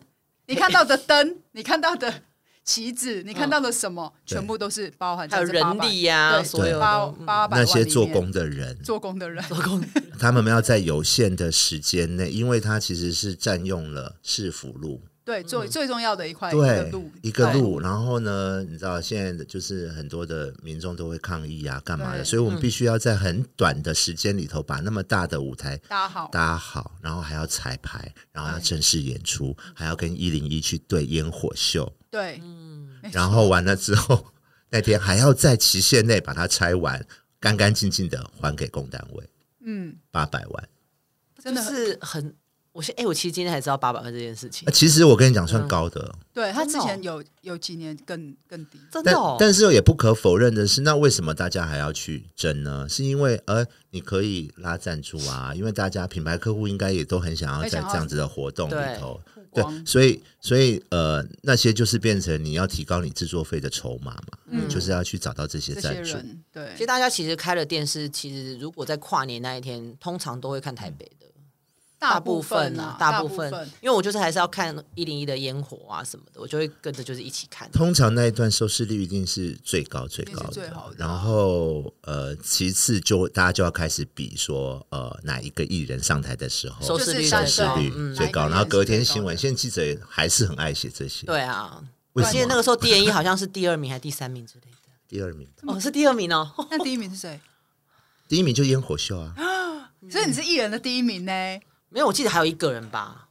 Speaker 2: 你看到的灯，你看到的。旗子，你看到了什么，嗯、全部都是包含在这，还有
Speaker 1: 人力呀、啊，所有八
Speaker 2: 八百万
Speaker 3: 那些做工的人，
Speaker 2: 做工的人，
Speaker 1: 做工，
Speaker 3: 他们要在有限的时间内，因为他其实是占用了市府路。
Speaker 2: 对，最最重要的一块
Speaker 3: 对
Speaker 2: 路，
Speaker 3: 一个路。然后呢，你知道现在就是很多的民众都会抗议啊，干嘛的？所以我们必须要在很短的时间里头把那么大的舞台
Speaker 2: 搭好，
Speaker 3: 搭好，然后还要彩排，然后要正式演出，还要跟一零一去对烟火秀。
Speaker 2: 对，
Speaker 1: 嗯，
Speaker 3: 然后完了之后，那天还要在期限内把它拆完，干干净净的还给公单位。
Speaker 2: 嗯，
Speaker 3: 八百万，
Speaker 1: 真的是很。我现哎，我其实今天才知道八百万这件事情。
Speaker 3: 其实我跟你讲，算高的。
Speaker 2: 嗯、对他之前有有几年更更低，
Speaker 1: 真的、哦。
Speaker 3: 但是也不可否认的是，那为什么大家还要去争呢？是因为呃，你可以拉赞助啊，因为大家品牌客户应该也都很想要在这样子的活动里头，对，对，所以所以呃，那些就是变成你要提高你制作费的筹码嘛，嗯，就是要去找到这些赞助。
Speaker 2: 对，
Speaker 1: 其实大家其实开了电视，其实如果在跨年那一天，通常都会看台北的。大部分啊，大部分，因为我就是还是要看一零一的烟火啊什么的，我就会跟着就是一起看。
Speaker 3: 通常那一段收视率一定是最高最高的，然后呃，其次就大家就要开始比说，呃，哪一个艺人上台的时候
Speaker 1: 收视率
Speaker 3: 收视率最高，然后隔天新闻，现在记者还是很爱写这些。
Speaker 1: 对啊，我记得那个时候 DNE 好像是第二名还是第三名之类的。
Speaker 3: 第二名
Speaker 1: 哦，是第二名哦。
Speaker 2: 那第一名是谁？
Speaker 3: 第一名就烟火秀啊。
Speaker 2: 所以你是艺人的第一名呢？
Speaker 1: 没有，我记得还有一个人吧，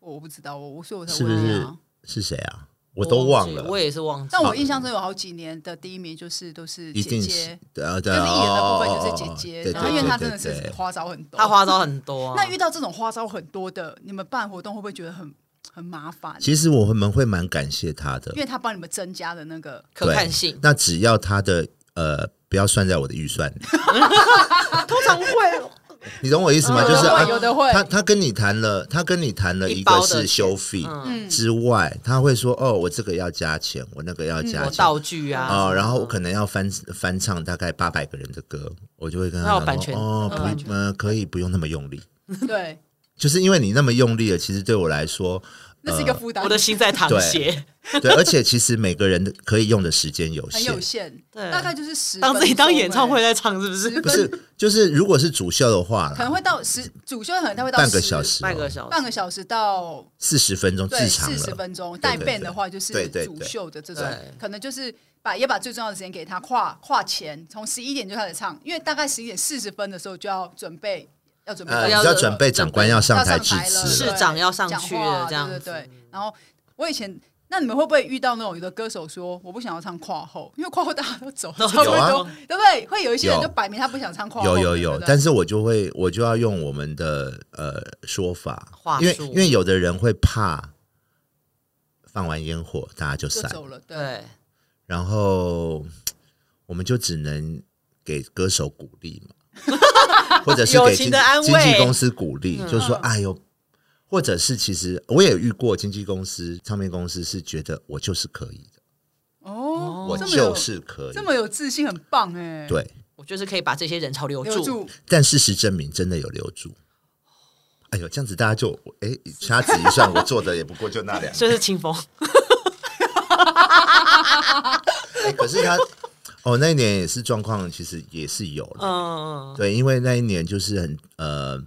Speaker 2: 我不知道，我所以我才问
Speaker 3: 你啊，是谁啊？我都忘了，
Speaker 1: 我也是忘记。
Speaker 2: 但我印象中有好几年的第一名就是都是姐姐，
Speaker 3: 对啊，
Speaker 2: 就是艺人的部分就是姐姐，然后因为她真的是花招很多，
Speaker 1: 他花招很多。
Speaker 2: 那遇到这种花招很多的，你们办活动会不会觉得很很麻烦。
Speaker 3: 其实我们会蛮感谢他的，
Speaker 2: 因为他帮你们增加的那个
Speaker 1: 可看性。
Speaker 3: 那只要他的呃不要算在我的预算里，
Speaker 1: 通常会。
Speaker 3: 你懂我意思吗？就是
Speaker 2: 有的会，
Speaker 3: 他他跟你谈了，他跟你谈了一个是修费之外，他会说哦，我这个要加钱，我那个要加钱，
Speaker 1: 道具啊，
Speaker 3: 哦，然后我可能要翻翻唱大概八百个人的歌，我就会跟他讲哦，不，呃，可以不用那么用力，
Speaker 2: 对，
Speaker 3: 就是因为你那么用力了，其实对我来说。
Speaker 2: 那是一个负担，
Speaker 1: 我的心在淌血。
Speaker 3: 对，而且其实每个人的可以用的时间有限，
Speaker 2: 很有限，对，大概就是十。
Speaker 1: 当自己当演唱会在唱，是不是？
Speaker 3: 不是，就是如果是主秀的话，
Speaker 2: 可能会到十，主秀可能他会到
Speaker 3: 半个小时，
Speaker 1: 半个小时，
Speaker 2: 半个小时到
Speaker 3: 四十分钟，至长
Speaker 2: 四十分钟。带 band 的话，就是主秀的这种，可能就是把也把最重要的时间给他跨跨前，从十一点就开始唱，因为大概十一点四十分的时候就要准备。要准备，呃、
Speaker 3: 要准备长官要上台致辞，
Speaker 1: 市长要上去了，这样
Speaker 2: 对对对。然后我以前，那你们会不会遇到那种有的歌手说我不想要唱跨后，因为跨后大家都走，差不多，对不对？会有一些人就摆明他不想唱跨后，
Speaker 3: 有有有。但是我就会，我就要用我们的呃说法，因为因为有的人会怕放完烟火大家就散
Speaker 2: 走了，对。
Speaker 3: 然后我们就只能给歌手鼓励嘛。或者是给经经纪公司鼓励，就是说，哎呦，或者是其实我也遇过经纪公司、唱片公司是觉得我就是可以的
Speaker 2: 哦，
Speaker 3: 我就是可以，
Speaker 2: 这么有自信，很棒哎。
Speaker 3: 对，
Speaker 1: 我就是可以把这些人潮留住，
Speaker 3: 但事实证明真的有留住。哎呦，这样子大家就哎掐指一算，我做的也不过就那两，
Speaker 1: 这是清风。
Speaker 3: 可是他。哦，那一年也是状况，其实也是有了。嗯，对，因为那一年就是很呃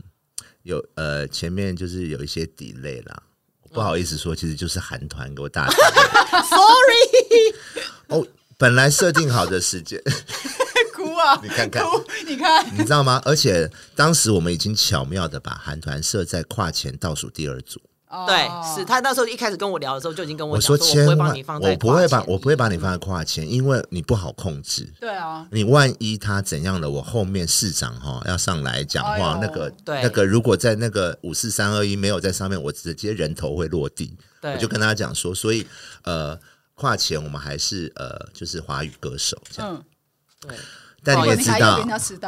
Speaker 3: 有呃前面就是有一些 delay 啦，不好意思说，其实就是韩团给我打
Speaker 1: Sorry。
Speaker 3: 哦，本来设定好的时间，
Speaker 2: 哭啊！
Speaker 3: 你看看，
Speaker 2: 你看，
Speaker 3: 你知道吗？而且当时我们已经巧妙的把韩团设在跨前倒数第二组。
Speaker 1: 对，是他那时候一开始跟我聊的时候就已经跟我
Speaker 3: 说，
Speaker 1: 千万我
Speaker 3: 不会把我不会把你放在跨前，因为你不好控制。
Speaker 2: 对啊，
Speaker 3: 你万一他怎样了，我后面市长哈要上来讲话，那个那个如果在那个五四三二一没有在上面，我直接人头会落地。我就跟他讲说，所以呃跨前我们还是呃就是华语歌手这样。
Speaker 2: 对，
Speaker 3: 但你也知道，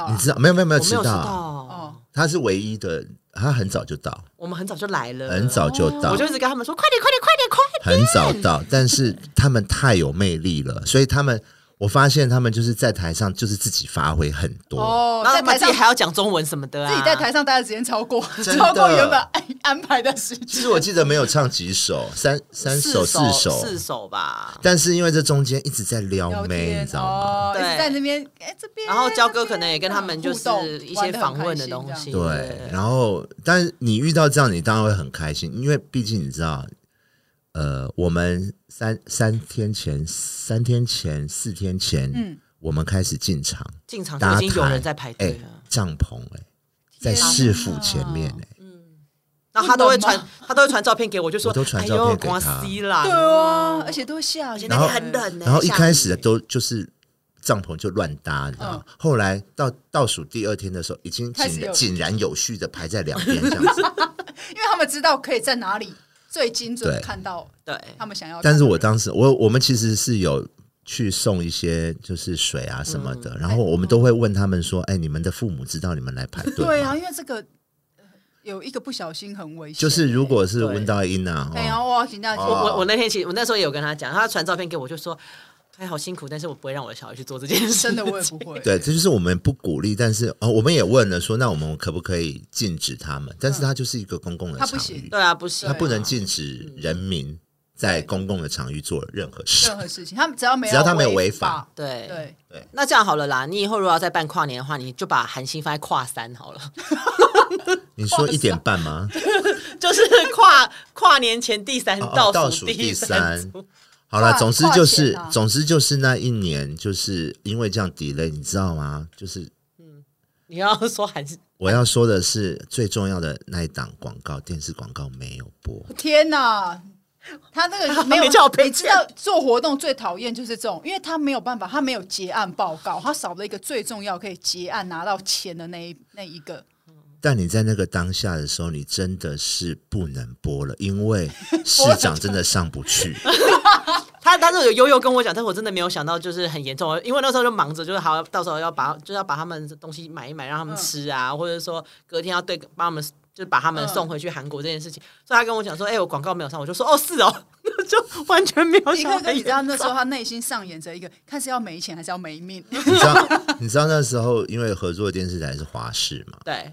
Speaker 3: 你知道没有没有没有知道
Speaker 1: 哦，
Speaker 3: 他是唯一的。他很早就到，
Speaker 1: 我们很早就来了，
Speaker 3: 很早就到，
Speaker 1: 我就一直跟他们说：“快点，快点，快点，快点！”
Speaker 3: 很早到，但是他们太有魅力了，所以他们。我发现他们就是在台上就是自己发挥很多
Speaker 2: 哦，
Speaker 1: 然后在台上还要讲中文什么的啊，
Speaker 2: 自己在台上待的时间超过超过原本安排的时间。
Speaker 3: 其实我记得没有唱几首，三三首四首
Speaker 1: 四首吧。
Speaker 3: 但是因为这中间一直在撩妹，你知道吗？
Speaker 2: 对，在那边哎这边，
Speaker 1: 然后焦哥可能也跟他们就是一些访问的东西。
Speaker 3: 对，然后但是你遇到这样，你当然会很开心，因为毕竟你知道。呃，我们三三天前、三天前、四天前，嗯，我们开始进场，
Speaker 1: 进场已经有人在排队了。帐
Speaker 3: 篷哎，在市府前面哎，
Speaker 1: 嗯，然后他都会传，他都会传照片给我，就说
Speaker 3: 都传照片给他，
Speaker 2: 对啊，而且都下，
Speaker 1: 那天很冷，
Speaker 3: 然后一开始都就是帐篷就乱搭，你知道吗？后来到倒数第二天的时候，已经井井然有序的排在两边这样子，
Speaker 2: 因为他们知道可以在哪里。最精准看到，对他们想要。
Speaker 3: 但是我当时，我我们其实是有去送一些，就是水啊什么的，然后我们都会问他们说：“哎，你们的父母知道你们来排队？”
Speaker 2: 对啊，因为这个有一个不小心很危险。
Speaker 3: 就是如果是闻到音啊，
Speaker 2: 哎呀，我
Speaker 1: 我我我那天其实我那时候也有跟他讲，他传照片给我，就说。还好辛苦，但是我不会让我的小孩去做这件事。
Speaker 2: 真的，我也不会。
Speaker 3: 对，这就是我们不鼓励，但是哦，我们也问了说，那我们可不可以禁止他们？但是他就是一个公共的场域，
Speaker 1: 对啊，不行，
Speaker 3: 他不能禁止人民在公共的场域做任何事，
Speaker 2: 任何事情。他们只要没有，
Speaker 3: 只要他没有违法，
Speaker 1: 对对对。那这样好了啦，你以后如果要再办跨年的话，你就把韩星放在跨三好了。
Speaker 3: 你说一点半吗？
Speaker 1: 就是跨跨年前第三倒数第三。
Speaker 3: 好了，总之就是，啊、总之就是那一年，就是因为这样 delay，你知道吗？就是，
Speaker 1: 嗯，你要说还是
Speaker 3: 我要说的是最重要的那一档广告，电视广告没有播。
Speaker 2: 天哪，他那个 没有，你知道做活动最讨厌就是这种，因为他没有办法，他没有结案报告，他少了一个最重要可以结案拿到钱的那一那一个。
Speaker 3: 但你在那个当下的时候，你真的是不能播了，因为 市长真的上不去。
Speaker 1: 他他是有悠悠跟我讲，但是我真的没有想到就是很严重，因为那时候就忙着，就是好到时候要把就要把他们东西买一买，让他们吃啊，嗯、或者说隔天要对帮他们就把他们送回去韩国这件事情。嗯、所以他跟我讲说：“哎、欸，我广告没有上。”我就说：“哦，是哦。”就完全没有想到。
Speaker 2: 你知道那时候他内心上演着一个看是要没钱还是要没命。
Speaker 3: 你知道你知道那时候因为合作的电视台是华视嘛？
Speaker 1: 对。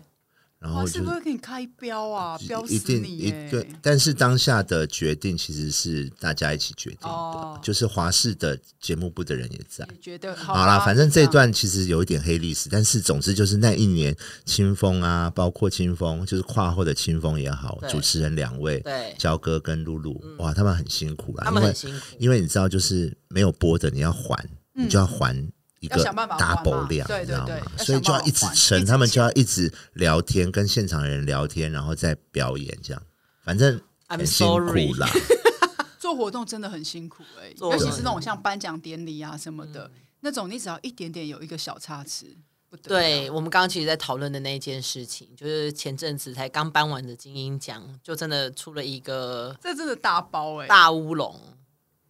Speaker 3: 然后
Speaker 2: 是不是会给你开标啊？标
Speaker 3: 一定一对，但是当下的决定其实是大家一起决定的，哦、就是华视的节目部的人也在。也
Speaker 2: 觉得
Speaker 3: 好啦，反正这一段其实有一点黑历史，但是总之就是那一年清风啊，包括清风，就是跨后的清风也好，主持人两位，
Speaker 1: 对，
Speaker 3: 焦哥跟露露，嗯、哇，他们很辛苦啦，
Speaker 1: 他们很辛苦，
Speaker 3: 因为因为你知道，就是没有播的，你要还，嗯、你就要还。一个 double 量，
Speaker 2: 对对对，
Speaker 3: 所以就要一直撑，他们就要一直聊天，跟现场的人聊天，然后再表演，这样，反正很辛苦啦。
Speaker 2: 做活动真的很辛苦哎，尤其是那种像颁奖典礼啊什么的那种，你只要一点点有一个小差池，
Speaker 1: 对，我们刚刚其实，在讨论的那件事情，就是前阵子才刚颁完的金鹰奖，就真的出了一个，
Speaker 2: 这真的大包哎，
Speaker 1: 大乌龙，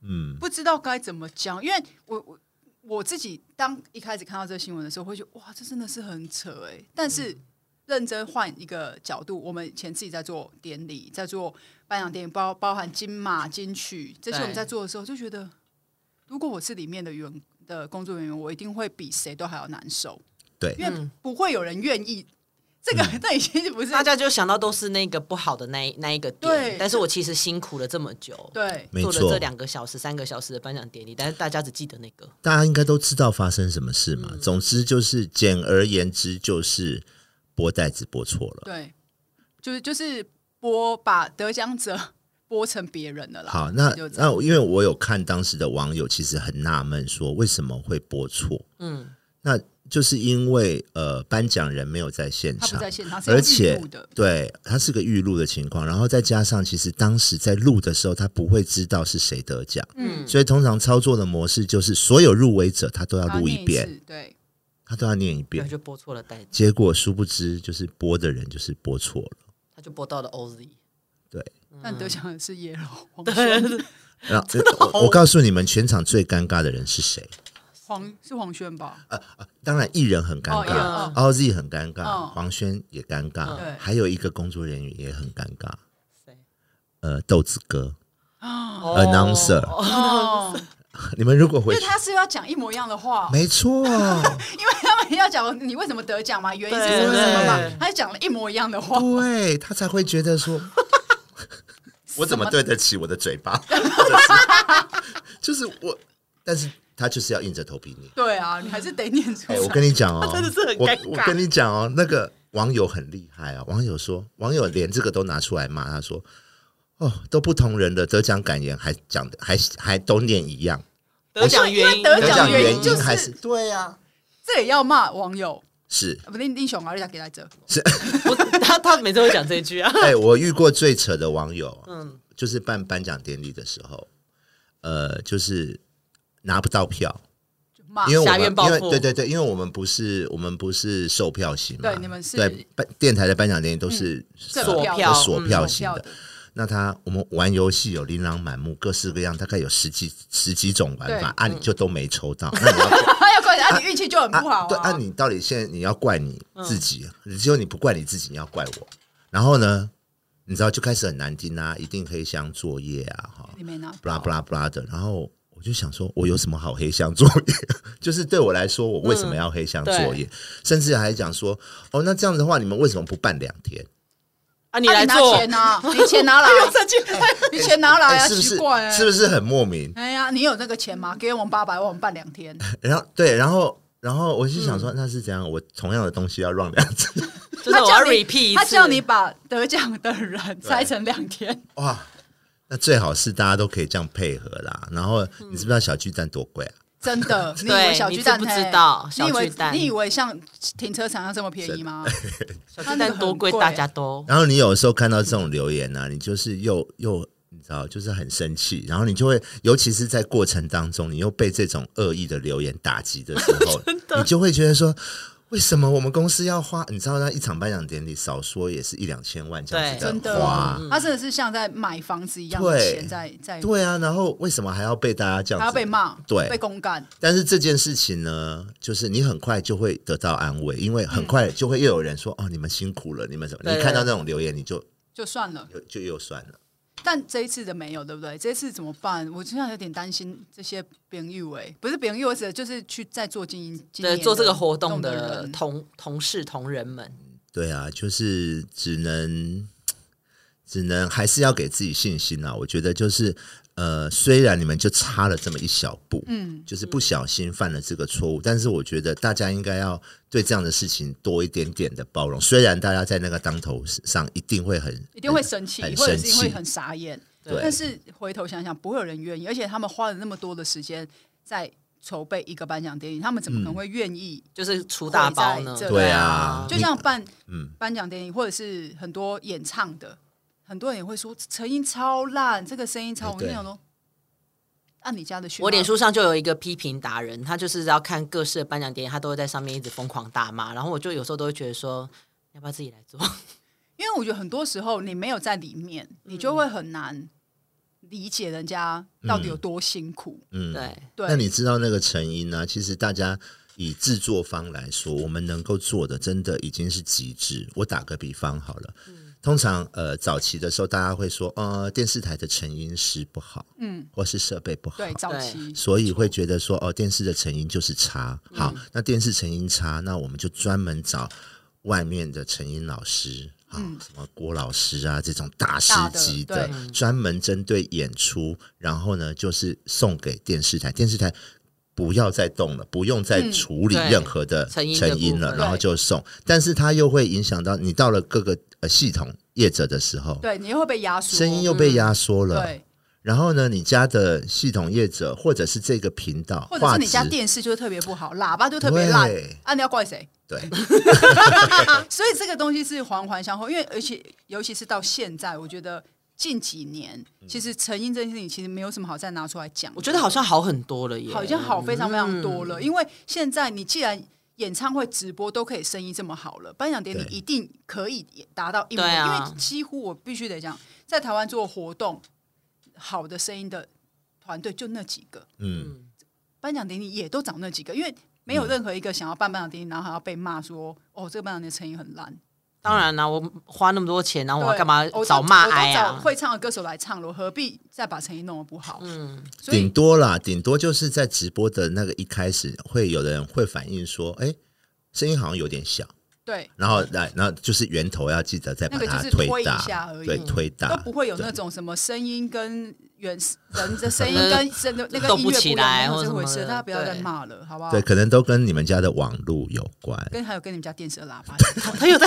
Speaker 3: 嗯，
Speaker 2: 不知道该怎么讲，因为我我。我自己当一开始看到这个新闻的时候，会觉得哇，这真的是很扯哎。但是认真换一个角度，我们以前自己在做典礼，在做颁奖典礼，包包含金马、金曲这些，我们在做的时候，就觉得如果我是里面的员的工作人员，我一定会比谁都还要难受。
Speaker 3: 对，
Speaker 2: 因为不会有人愿意。这个那已经就不是
Speaker 1: 大家就想到都是那个不好的那一那一个点，对但是我其实辛苦了这么久，
Speaker 2: 对，
Speaker 1: 做了这两个小时、三个小时的颁奖典礼，但是大家只记得那个，
Speaker 3: 大家应该都知道发生什么事嘛。嗯、总之就是简而言之，就是播袋子播错了，
Speaker 2: 对，就是就是播把得奖者 播成别人的了啦。
Speaker 3: 好，那那因为我有看当时的网友，其实很纳闷，说为什么会播错？嗯，那。就是因为呃，颁奖人没有在现场，
Speaker 2: 在现场
Speaker 3: 而且对他是个预录的情况，然后再加上其实当时在录的时候，他不会知道是谁得奖，嗯，所以通常操作的模式就是所有入围者他都要录一遍，
Speaker 2: 一对，
Speaker 3: 他都要念一遍，
Speaker 1: 就播错了代，
Speaker 3: 结果殊不知就是播的人就是播错了，
Speaker 1: 他就播到了 OZ，
Speaker 3: 对，
Speaker 2: 但得奖的是叶柔，
Speaker 3: 然后我告诉你们，全场最尴尬的人是谁？
Speaker 2: 黄是黄轩吧？
Speaker 3: 呃呃，当然艺人很尴尬，OZ 很尴尬，黄轩也尴尬，还有一个工作人员也很尴尬。谁？呃，豆子哥，announcer。你们如果回去，
Speaker 2: 他是要讲一模一样的话，
Speaker 3: 没错，因
Speaker 2: 为他们要讲你为什么得奖嘛，原因是什么什么嘛，他就讲了一模一样的话，
Speaker 3: 对他才会觉得说，我怎么对得起我的嘴巴？就是我，但是。他就是要硬着头皮念。
Speaker 2: 对啊，你还是得念出来。
Speaker 3: 欸、我跟你讲哦，
Speaker 1: 真的是很尴尬。
Speaker 3: 我我跟你讲哦，那个网友很厉害啊。网友说，网友连这个都拿出来骂，他说：“哦，都不同人的得奖感言还讲的，还还都念一样。
Speaker 1: 得奖原因，
Speaker 2: 得奖原因
Speaker 3: 还是对呀、啊，
Speaker 2: 这也要骂网友
Speaker 3: 是
Speaker 2: 不？英英雄啊，你讲给他这
Speaker 3: 是
Speaker 1: 他他每次会讲这一句啊。
Speaker 3: 哎、欸，我遇过最扯的网友，嗯，就是办颁奖典礼的时候，呃，就是。拿不到票，因为我们因为对对对，因为我们不是我们不是售票型嘛，
Speaker 2: 对你们是
Speaker 3: 对电台的颁奖典礼都是
Speaker 1: 锁票
Speaker 3: 锁票型的。那他我们玩游戏有琳琅满目，各式各样，大概有十几十几种玩法，啊，你就都没抽到，那你要
Speaker 2: 要怪啊，你运气就很不好。
Speaker 3: 对啊，你到底现在你要怪你自己，只有你不怪你自己，你要怪我。然后呢，你知道就开始很难听啊，一定黑箱作业啊，哈，布拉布拉布拉的，然后。我就想说，我有什么好黑箱作业？就是对我来说，我为什么要黑箱作业？嗯、甚至还讲说，哦，那这样的话，你们为什么不办两天？
Speaker 1: 啊，你来做，
Speaker 2: 你拿钱啊，你钱拿来，你钱拿来啊，奇怪、欸，
Speaker 3: 是不是很莫名？
Speaker 2: 哎呀，你有那个钱吗？给我们八百万，我们办两天。
Speaker 3: 然后对，然后然后我就想说，嗯、那是怎样？我同样的东西要 run 两次，
Speaker 1: 他叫
Speaker 2: 他叫你把得奖的人拆成两天，
Speaker 3: 哇！那最好是大家都可以这样配合啦。然后你知不知道小巨蛋多贵啊？
Speaker 2: 真的，你以为小巨蛋
Speaker 1: 不知道？
Speaker 2: 你以为你以为像停车场要这么便宜吗？
Speaker 1: 小巨蛋多贵，大家都。
Speaker 3: 然后你有时候看到这种留言呢，你就是又又你知道，就是很生气。然后你就会，尤其是在过程当中，你又被这种恶意的留言打击的时候，你就会觉得说。为什么我们公司要花？你知道那一场颁奖典礼少说也是一两千万这样子的花，
Speaker 2: 他真的是像在买房子一样的钱在在。
Speaker 3: 对啊，然后为什么还要被大家这样子？
Speaker 2: 还要被骂，
Speaker 3: 对，
Speaker 2: 被公干。
Speaker 3: 但是这件事情呢，就是你很快就会得到安慰，因为很快就会又有人说：“哦，你们辛苦了，你们什么？”你看到那种留言，你就
Speaker 2: 就算了，
Speaker 3: 就又算了。
Speaker 2: 但这一次的没有，对不对？这一次怎么办？我现在有点担心这些朋友，哎，不是朋友，是就是去在做经营，
Speaker 1: 对，做这个活动的同同事同仁们。
Speaker 3: 对啊，就是只能只能还是要给自己信心啊！我觉得就是。呃，虽然你们就差了这么一小步，嗯，就是不小心犯了这个错误，但是我觉得大家应该要对这样的事情多一点点的包容。虽然大家在那个当头上一定会很，
Speaker 2: 一定会生气，
Speaker 3: 很
Speaker 2: 或者是因为很傻眼，
Speaker 3: 对。
Speaker 2: 但是回头想想，不会有人愿意，而且他们花了那么多的时间在筹备一个颁奖典礼，他们怎么可能会愿意
Speaker 1: 就是出大包呢？
Speaker 3: 对啊，
Speaker 2: 就像办嗯颁奖典礼，或者是很多演唱的。很多人也会说成音超烂，这个声音超……我跟你讲说，按你家的学，
Speaker 1: 我脸书上就有一个批评达人，他就是要看各式的颁奖典礼，他都会在上面一直疯狂大骂。然后我就有时候都会觉得说，要不要自己来做？
Speaker 2: 因为我觉得很多时候你没有在里面，你就会很难理解人家到底有多辛苦。
Speaker 3: 嗯，对对。那你知道那个成因呢？其实大家以制作方来说，我们能够做的真的已经是极致。我打个比方好了。嗯通常，呃，早期的时候，大家会说，呃，电视台的成音师不好，嗯，或是设备不好，
Speaker 2: 对，早期，
Speaker 3: 所以会觉得说，哦，电视的成音就是差。好，嗯、那电视成音差，那我们就专门找外面的成音老师，好，嗯、什么郭老师啊，这种大师级的，的专门针对演出，然后呢，就是送给电视台，电视台不要再动了，不用再处理任何的成因了，嗯、然后就送，但是它又会影响到你到了各个。呃，系统业者的时候，
Speaker 2: 对，你又会被压缩，
Speaker 3: 声音又被压缩了。
Speaker 2: 嗯、对，
Speaker 3: 然后呢，你家的系统业者或者是这个频道，
Speaker 2: 或者是你家电视就特别不好，喇叭就特别烂，啊，你要怪谁？
Speaker 3: 对，
Speaker 2: 所以这个东西是环环相扣，因为而且尤其是到现在，我觉得近几年其实成因这件事情其实没有什么好再拿出来讲。
Speaker 1: 我觉得好像好很多了耶，
Speaker 2: 好像好非常非常多了，嗯、因为现在你既然。演唱会直播都可以生意这么好了，颁奖典礼一定可以达到一模，啊、因为几乎我必须得讲，在台湾做活动，好的声音的团队就那几个，嗯，颁奖典礼也都找那几个，因为没有任何一个想要办颁奖典礼，然后还要被骂说，哦，这个颁奖典礼声音很烂。
Speaker 1: 当然啦，我花那么多钱，然后我干嘛找骂哀啊？
Speaker 2: 会唱的歌手来唱了，我何必再把成音弄得不好？
Speaker 3: 嗯，顶多啦，顶多就是在直播的那个一开始，会有人会反映说，哎，声音好像有点小。
Speaker 2: 对，
Speaker 3: 然后来，然后就是源头要记得再把它推大，对，推大
Speaker 2: 都不会有那种什么声音跟原人的声音跟真的那个音乐不起来或这回事，大家不要再骂了，好不好？
Speaker 3: 对，可能都跟你们家的网络有关，
Speaker 2: 跟还有跟你们家电视的喇叭，
Speaker 1: 他有在，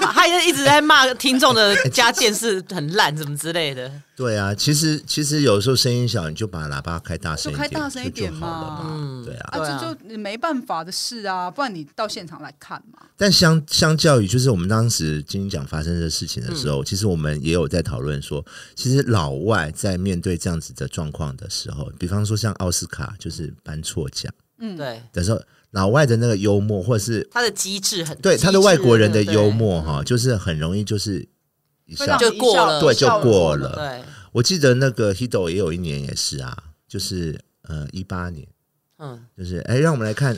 Speaker 1: 他又一直在骂听众的 家电视很烂，什么之类的。
Speaker 3: 对啊，其实其实有时候声音小，你就把喇叭开大声，
Speaker 2: 就开大声一点嘛。
Speaker 3: 嗯，对啊，
Speaker 2: 啊，这就没办法的事啊，不然你到现场来看嘛。
Speaker 3: 但相相较于，就是我们当时金鹰奖发生的事情的时候，嗯、其实我们也有在讨论说，其实老外在面对这样子的状况的时候，比方说像奥斯卡就是颁错奖，
Speaker 1: 嗯，对
Speaker 3: 的时候，老外的那个幽默或者是
Speaker 1: 他的机智很
Speaker 3: 对，他的外国人的幽默哈，就是很容易就是。一笑
Speaker 1: 就过了，
Speaker 3: 对，就过了。
Speaker 1: 对，
Speaker 3: 我记得那个 Hido 也有一年也是啊，就是呃一八年，嗯，就是哎，让我们来看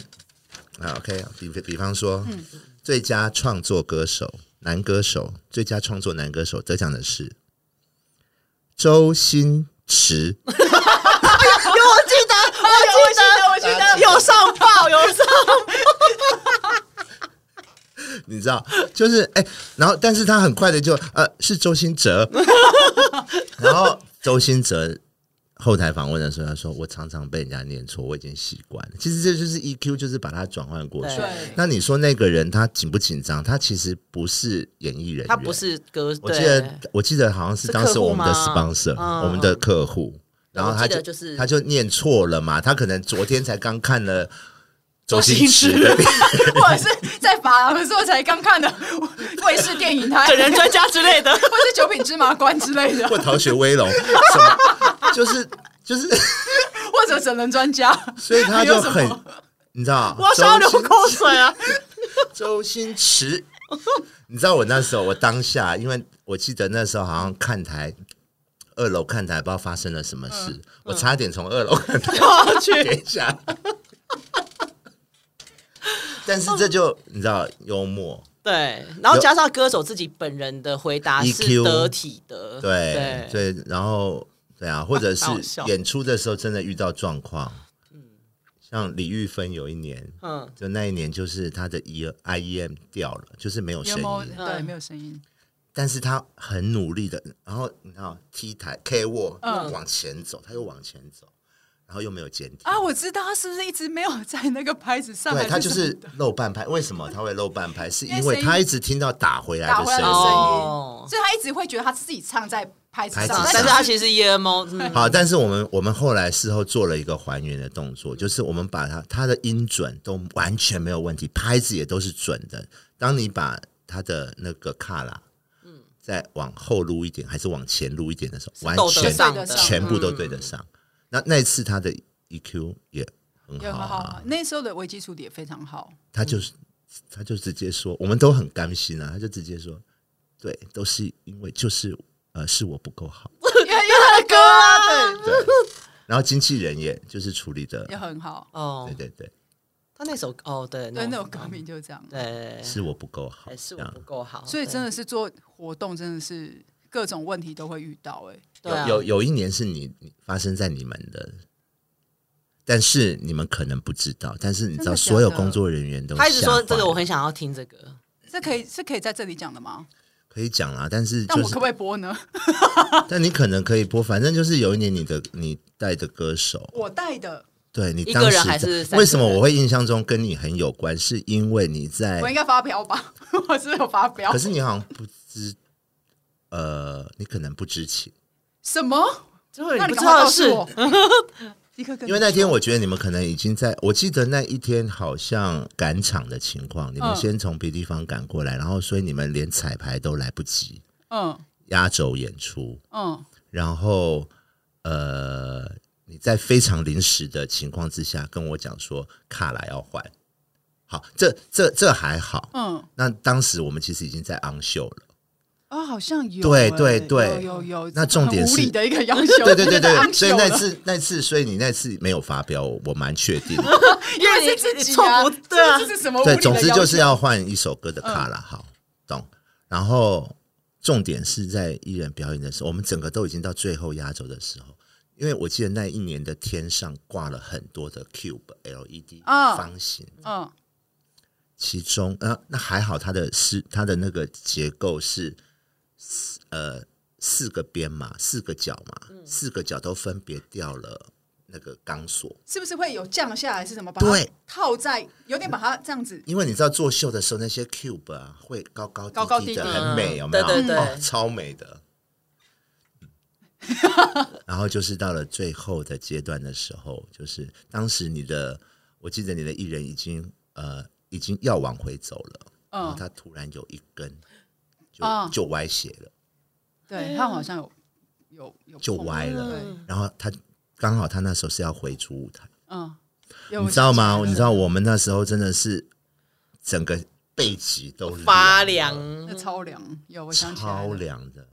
Speaker 3: 啊，OK，比比方说，嗯、最佳创作歌手男歌手，最佳创作男歌手得奖的是周星驰。有
Speaker 1: 我记得，我记得，我记得有上报，有上报。
Speaker 3: 你知道，就是哎、欸，然后但是他很快的就呃是周星哲，然后周星哲后台访问的时候，他说我常常被人家念错，我已经习惯了。其实这就是 EQ，就是把它转换过去。那你说那个人他紧不紧张？他其实不是演艺人员，
Speaker 1: 他不是歌。
Speaker 3: 我记得我记得好像是当时我们的 sponsor，我们的客户，嗯、然后他就，就是他就念错了嘛，他可能昨天才刚看了。周星驰，
Speaker 2: 或者是在法郎的时候才刚看的。卫视电影台，
Speaker 1: 整人专家之类的，或
Speaker 2: 者是九品芝麻官之类的，
Speaker 3: 或逃学威龙，什么？就是就是，
Speaker 2: 或者整人专家，
Speaker 3: 所以他就很，你知道，
Speaker 1: 我要流口水啊！
Speaker 3: 周星驰，你知道我那时候，我当下，因为我记得那时候好像看台二楼看台，不知道发生了什么事，嗯、我差点从二楼看台掉
Speaker 1: 去。
Speaker 3: 下来。但是这就你知道幽默，
Speaker 1: 对，然后加上歌手自己本人的回答是得体的，
Speaker 3: 对对，对，然后对啊，或者是演出的时候真的遇到状况。像李玉芬有一年，嗯，就那一年就是她的 E I E M 掉了，就是没有声音，
Speaker 2: 对，没有声音。
Speaker 3: 但是他很努力的，然后你看 T 台 K 卧往前走，他又往前走，然后又没有检体
Speaker 2: 啊！我知道他是不是一直没有在那个拍子上？
Speaker 3: 对，他就是漏半拍。为什么他会漏半拍？是因为他一直听到打回来的声音，
Speaker 2: 所以他一直会觉得他自己唱在。拍子上，
Speaker 1: 但是他其实是 EMO。
Speaker 3: 好，但是我们我们后来事后做了一个还原的动作，就是我们把它它的音准都完全没有问题，拍子也都是准的。当你把他的那个卡拉，嗯，再往后撸一点，还是往前撸一点的时候，完全全部都对得上。那那次他的 EQ 也很好，
Speaker 2: 那时候的危机处理也非常好。
Speaker 3: 他就是他就直接说，我们都很甘心啊，他就直接说，对，都是因为就是。呃，是我不够好，
Speaker 2: 因为他的歌啊，
Speaker 3: 对，然后经纪人也就是处理的
Speaker 2: 也很好。
Speaker 1: 哦，
Speaker 3: 对对对，
Speaker 1: 他那首哦，对，
Speaker 2: 对，那首歌名就是这样，
Speaker 1: 对，
Speaker 3: 是我不够好，
Speaker 1: 是我不够好，
Speaker 2: 所以真的是做活动，真的是各种问题都会遇到，哎，
Speaker 3: 有有有一年是你发生在你们的，但是你们可能不知道，但是你知道所有工作人员都
Speaker 1: 他一直说这个，我很想要听这个，
Speaker 2: 这可以是可以在这里讲的吗？
Speaker 3: 可以讲啊，但是、就是、
Speaker 2: 但我可不可以播呢？
Speaker 3: 但你可能可以播，反正就是有一年你的你带的歌手，
Speaker 2: 我带的，
Speaker 3: 对你当时还是为什么我会印象中跟你很有关？是因为你在
Speaker 2: 我应该发飙吧？我是有发飙，
Speaker 3: 可是你好像不知，呃，你可能不知情。
Speaker 2: 什么？
Speaker 1: 那你不知道的是。
Speaker 3: 因为那天我觉得你们可能已经在，我记得那一天好像赶场的情况，你们先从别地方赶过来，然后所以你们连彩排都来不及，嗯，压轴演出，嗯，然后呃，你在非常临时的情况之下跟我讲说卡来要换，好，这这这还好，嗯，那当时我们其实已经在 on show 了。
Speaker 2: 啊，好像有，
Speaker 3: 对对对，
Speaker 2: 有有。
Speaker 3: 那重点是
Speaker 2: 的一个 要求，
Speaker 3: 对对对对，所以那次那次，所以你那次没有发飙，我蛮确定的，
Speaker 2: 因为是自己错啊，对啊，这是什么？
Speaker 3: 对，总之就是要换一首歌的卡拉，好，懂。然后重点是在艺人表演的时候，我们整个都已经到最后压轴的时候，因为我记得那一年的天上挂了很多的 cube LED 方形，嗯，其中呃，那还好，它的是它的那个结构是。呃，四个边嘛，四个角嘛，嗯、四个角都分别掉了那个钢索，
Speaker 2: 是不是会有降下来？是什么？对，套在有点把它这样子。
Speaker 3: 因为你知道做秀的时候，那些 cube 啊会高高低低的，高高低低很美，有没有？对对对，哦、超美的。然后就是到了最后的阶段的时候，就是当时你的，我记得你的艺人已经呃已经要往回走了，嗯，然后他突然有一根。就就歪斜了，
Speaker 2: 对，他好像有有有
Speaker 3: 就歪了，然后他刚好他那时候是要回主舞台，嗯，你知道吗？你知道我们那时候真的是整个背脊都
Speaker 1: 发凉，
Speaker 2: 超凉，有
Speaker 3: 超凉的。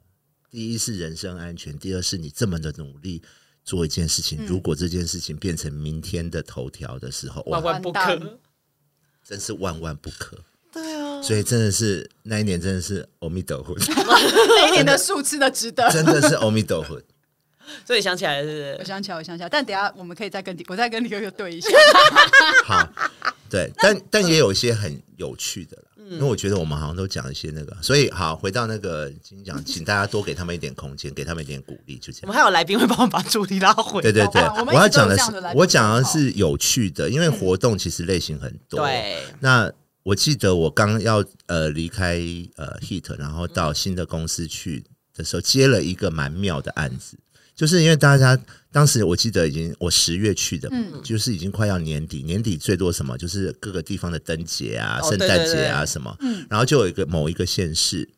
Speaker 3: 第一是人身安全，第二是你这么的努力做一件事情，如果这件事情变成明天的头条的时候，
Speaker 1: 万万不可，
Speaker 3: 真是万万不可。
Speaker 2: 对啊，
Speaker 3: 所以真的是那一年，真的是阿弥陀佛。
Speaker 2: 那一年的数吃的值得，
Speaker 3: 真的是阿弥陀佛。
Speaker 1: 所以想起来是，
Speaker 2: 我想起来，我想起来。但等下我们可以再跟我再跟李哥哥对一下。
Speaker 3: 好，对，但但也有一些很有趣的，因为我觉得我们好像都讲一些那个，所以好回到那个金讲，请大家多给他们一点空间，给他们一点鼓励，就这样。
Speaker 1: 我们还有来宾会帮我们把主题拉回。
Speaker 3: 对对对，我要讲的是，我讲的是有趣的，因为活动其实类型很多。对，那。我记得我刚要呃离开呃 Hit，然后到新的公司去的时候，接了一个蛮妙的案子，就是因为大家当时我记得已经我十月去的，嗯，就是已经快要年底，年底最多什么就是各个地方的灯节啊、圣诞节啊什么，嗯，然后就有一个某一个县市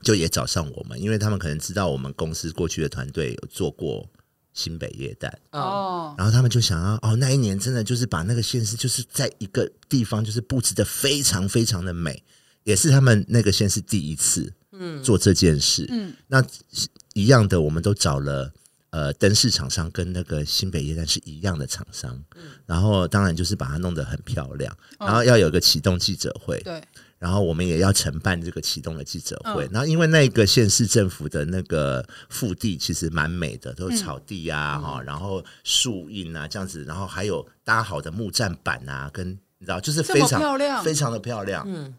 Speaker 3: 就也找上我们，因为他们可能知道我们公司过去的团队有做过新北夜诞
Speaker 2: 哦，
Speaker 3: 然后他们就想要哦，那一年真的就是把那个县市就是在一个地方就是布置的非常非常的美，也是他们那个县市第一次嗯。做这件事嗯，那一样的我们都找了。呃，灯饰厂商跟那个新北耶诞是一样的厂商，嗯，然后当然就是把它弄得很漂亮，嗯，然后要有个启动记者会，对，然后我们也要承办这个启动的记者会，嗯，然后因为那个县市政府的那个腹地其实蛮美的，都是草地啊，哈，嗯，然后树荫啊这样子，然后还有搭好的木栈板啊，跟你知道就是非常漂亮，非常的漂亮，嗯。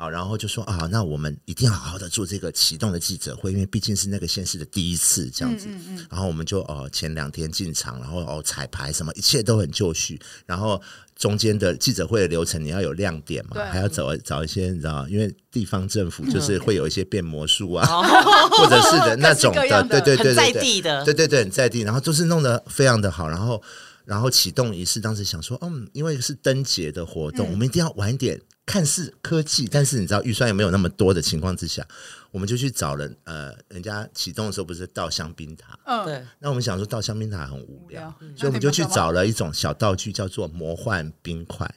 Speaker 3: 好，然后就说啊，那我们一定要好好的做这个启动的记者会，因为毕竟是那个县市的第一次这样子。嗯嗯嗯、然后我们就哦，前两天进场，然后哦彩排什么，一切都很就绪。然后中间的记者会的流程，你要有亮点嘛，还要找找一些你知道，因为地方政府就是会有一些变魔术啊，嗯、或者是的 那种的，的对对对对对，在地的，对对对，很在地。然后就是弄得非常的好，然后然后启动仪式，当时想说，嗯，因为是灯节的活动，嗯、我们一定要晚一点。看似科技，但是你知道预算也没有那么多的情况之下，我们就去找人。呃，人家启动的时候不是倒香槟塔？嗯，对。那我们想说倒香槟塔很无聊，嗯、所以我们就去找了一种小道具，叫做魔幻冰块。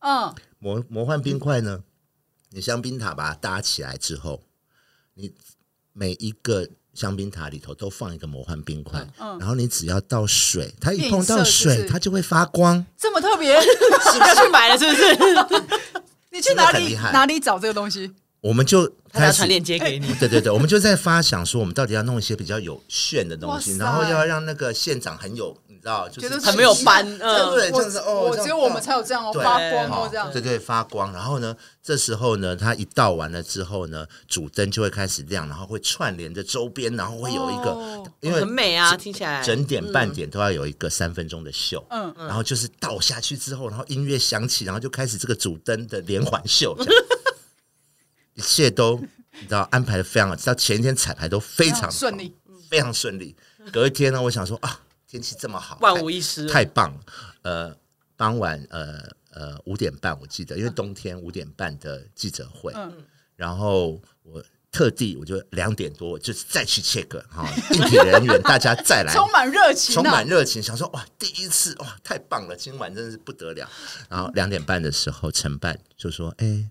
Speaker 3: 嗯，魔魔幻冰块呢，你香槟塔把它搭起来之后，你每一个香槟塔里头都放一个魔幻冰块，嗯，然后你只要倒水，它一碰到水，它就会发光。
Speaker 2: 这么特别，是不是去买了？是不是？你去哪里哪里找这个东西？
Speaker 3: 我们就开
Speaker 1: 始传链接给你。
Speaker 3: 对对对，我们就在发想说，我们到底要弄一些比较有炫的东西，然后要让那个县长很有，你知道，就是
Speaker 1: 很没有班。
Speaker 3: 对对，这样子哦，
Speaker 2: 只有我们才有这样哦，发光哦，这样。
Speaker 3: 对对，发光。然后呢，这时候呢，它一倒完了之后呢，主灯就会开始亮，然后会串联着周边，然后会有一个，因为
Speaker 1: 很美啊，听起来
Speaker 3: 整点半点都要有一个三分钟的秀。嗯，然后就是倒下去之后，然后音乐响起，然后就开始这个主灯的连环秀。一切都你知道安排的非常好，到前一天彩排都非常顺利，非常顺利。隔一天呢，我想说啊，天气这么好，
Speaker 1: 万无一失，
Speaker 3: 太棒了。呃，傍晚呃呃五点半，我记得，因为冬天五点半的记者会，嗯，然后我特地我就两点多我就再去 check 哈，应体人员大家再来，
Speaker 2: 充满热情，
Speaker 3: 充满热情，想说哇，第一次哇，太棒了，今晚真的是不得了。然后两点半的时候，承办就说，哎。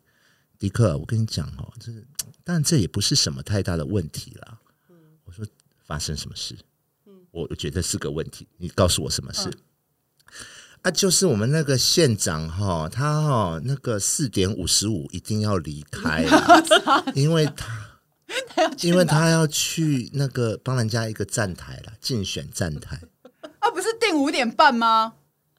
Speaker 3: 迪克，我跟你讲哦，这是，但这也不是什么太大的问题啦。嗯，我说发生什么事？嗯，我觉得是个问题，你告诉我什么事？嗯、啊，就是我们那个县长哈，他哈那个四点五十五一定要离开了，因为他，他因为他要去那个帮人家一个站台了，竞选站台。
Speaker 2: 啊，不是定五点半吗？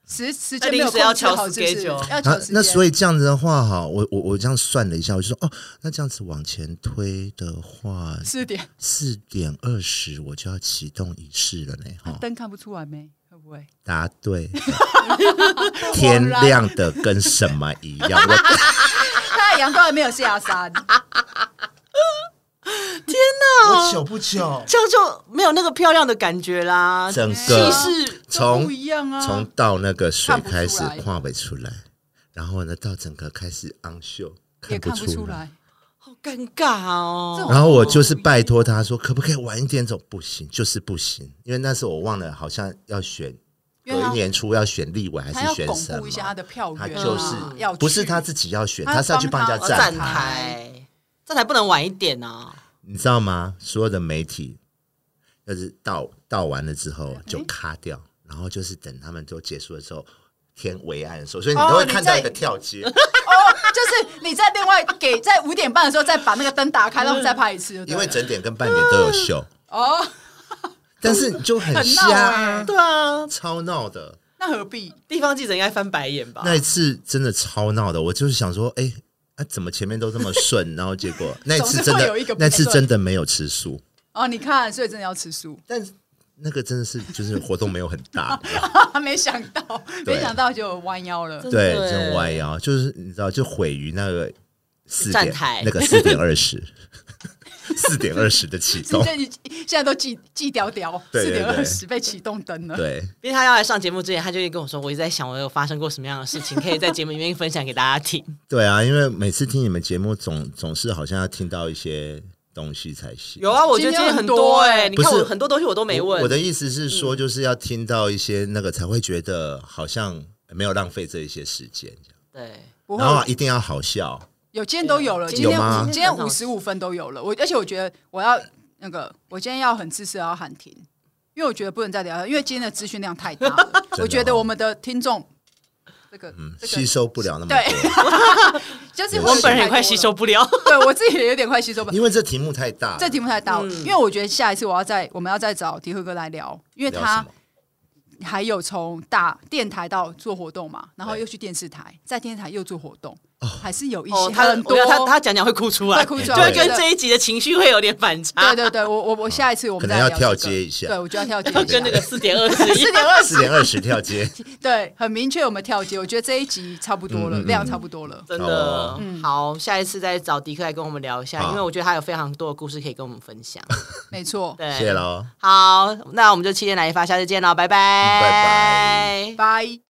Speaker 2: 时时间没有
Speaker 1: 要调时间，要
Speaker 3: 那那所以这样子的话哈，我我我这样算了一下，我就说哦，那这样子往前推的话，
Speaker 2: 四点
Speaker 3: 四点二十我就要启动仪式了呢哈。
Speaker 2: 灯看不出来没？会不会？
Speaker 3: 答对，天亮的跟什么一样？
Speaker 2: 太 阳都还没有下山。
Speaker 1: 天哪！
Speaker 3: 不久不久，
Speaker 1: 这样就没有那个漂亮的感觉啦。
Speaker 3: 整个
Speaker 1: 气势
Speaker 3: 从
Speaker 2: 不一样啊，
Speaker 3: 从倒那个水开始画不出来，然后呢，到整个开始昂秀，
Speaker 2: 也看不出来，
Speaker 1: 好尴尬哦。
Speaker 3: 然后我就是拜托他说，可不可以晚一点走？不行，就是不行，因为那时候我忘了，好像要选，有一年初要选立委还是选什么？他就是要，不是他自己要选，他是要去帮人家站台。
Speaker 1: 这才不能晚一点呢、啊！
Speaker 3: 你知道吗？所有的媒体要是倒倒完了之后就卡掉，欸、然后就是等他们都结束的时候，天微暗的时候，所以你都会看到一个跳接。哦，
Speaker 2: 就是你在另外给在五点半的时候再把那个灯打开，然后再拍一次。
Speaker 3: 因为整点跟半点都有秀哦，但是你就很瞎，
Speaker 1: 很欸、对啊，
Speaker 3: 超闹的。
Speaker 2: 那何必？
Speaker 1: 地方记者应该翻白眼吧？
Speaker 3: 那一次真的超闹的，我就是想说，哎、欸。啊！怎么前面都这么顺，然后结果 那次真的，那次真的没有吃素
Speaker 2: 哦。你看，所以真的要吃素。
Speaker 3: 但是那个真的是，就是活动没有很大，
Speaker 2: 没想到，没想到就弯腰了。
Speaker 3: 对，真弯腰，就是你知道，就毁于那个四点那个四点二十。四点二十的启动，
Speaker 2: 现在都记记屌屌，四点二十被启动灯了。
Speaker 3: 对，
Speaker 1: 因为他要来上节目之前，他就会跟我说：“我一直在想，我有发生过什么样的事情，可以在节目里面分享给大家听。”
Speaker 3: 对啊，因为每次听你们节目总，总总是好像要听到一些东西才行。
Speaker 1: 有啊，我觉得今天很多哎、欸，你看我
Speaker 3: 不是
Speaker 1: 很多东西我都没问。
Speaker 3: 我，我的意思是说，就是要听到一些那个才会觉得好像没有浪费这一些时间。
Speaker 1: 对，
Speaker 3: 然后一定要好笑。
Speaker 2: 有今天都有了，今天今天五十五分都有了。我而且我觉得我要那个，我今天要很自私，要喊停，因为我觉得不能再聊了，因为今天的资讯量太大了。哦、我觉得我们的听众这个、嗯这个、
Speaker 3: 吸收不了那么多，
Speaker 2: 对，就是
Speaker 1: 我本人也快吸收不了。
Speaker 2: 对我自己也有点快吸收不了，
Speaker 3: 因为这题目太大，
Speaker 2: 这题目太大。嗯、因为我觉得下一次我要再我们要再找迪克哥来聊，因为他还有从大电台到做活动嘛，然后又去电视台，在电视台又做活动。还是有一些很多，
Speaker 1: 他他讲讲会哭出来，
Speaker 2: 会哭出来，
Speaker 1: 就会跟这一集的情绪会有点反差。
Speaker 2: 对对对，我我我下一次我们
Speaker 3: 可能要跳接一下，
Speaker 2: 对我就要跳接，
Speaker 1: 跟那个四点二十、
Speaker 2: 四点二十、
Speaker 3: 四点二十跳接。
Speaker 2: 对，很明确我们跳接，我觉得这一集差不多了，量差不多了，
Speaker 1: 真的。嗯，好，下一次再找迪克来跟我们聊一下，因为我觉得他有非常多的故事可以跟我们分享。
Speaker 2: 没错，
Speaker 1: 对，
Speaker 3: 谢喽。
Speaker 1: 好，那我们就七天来一发，下次见喽，拜拜，
Speaker 3: 拜拜，
Speaker 2: 拜。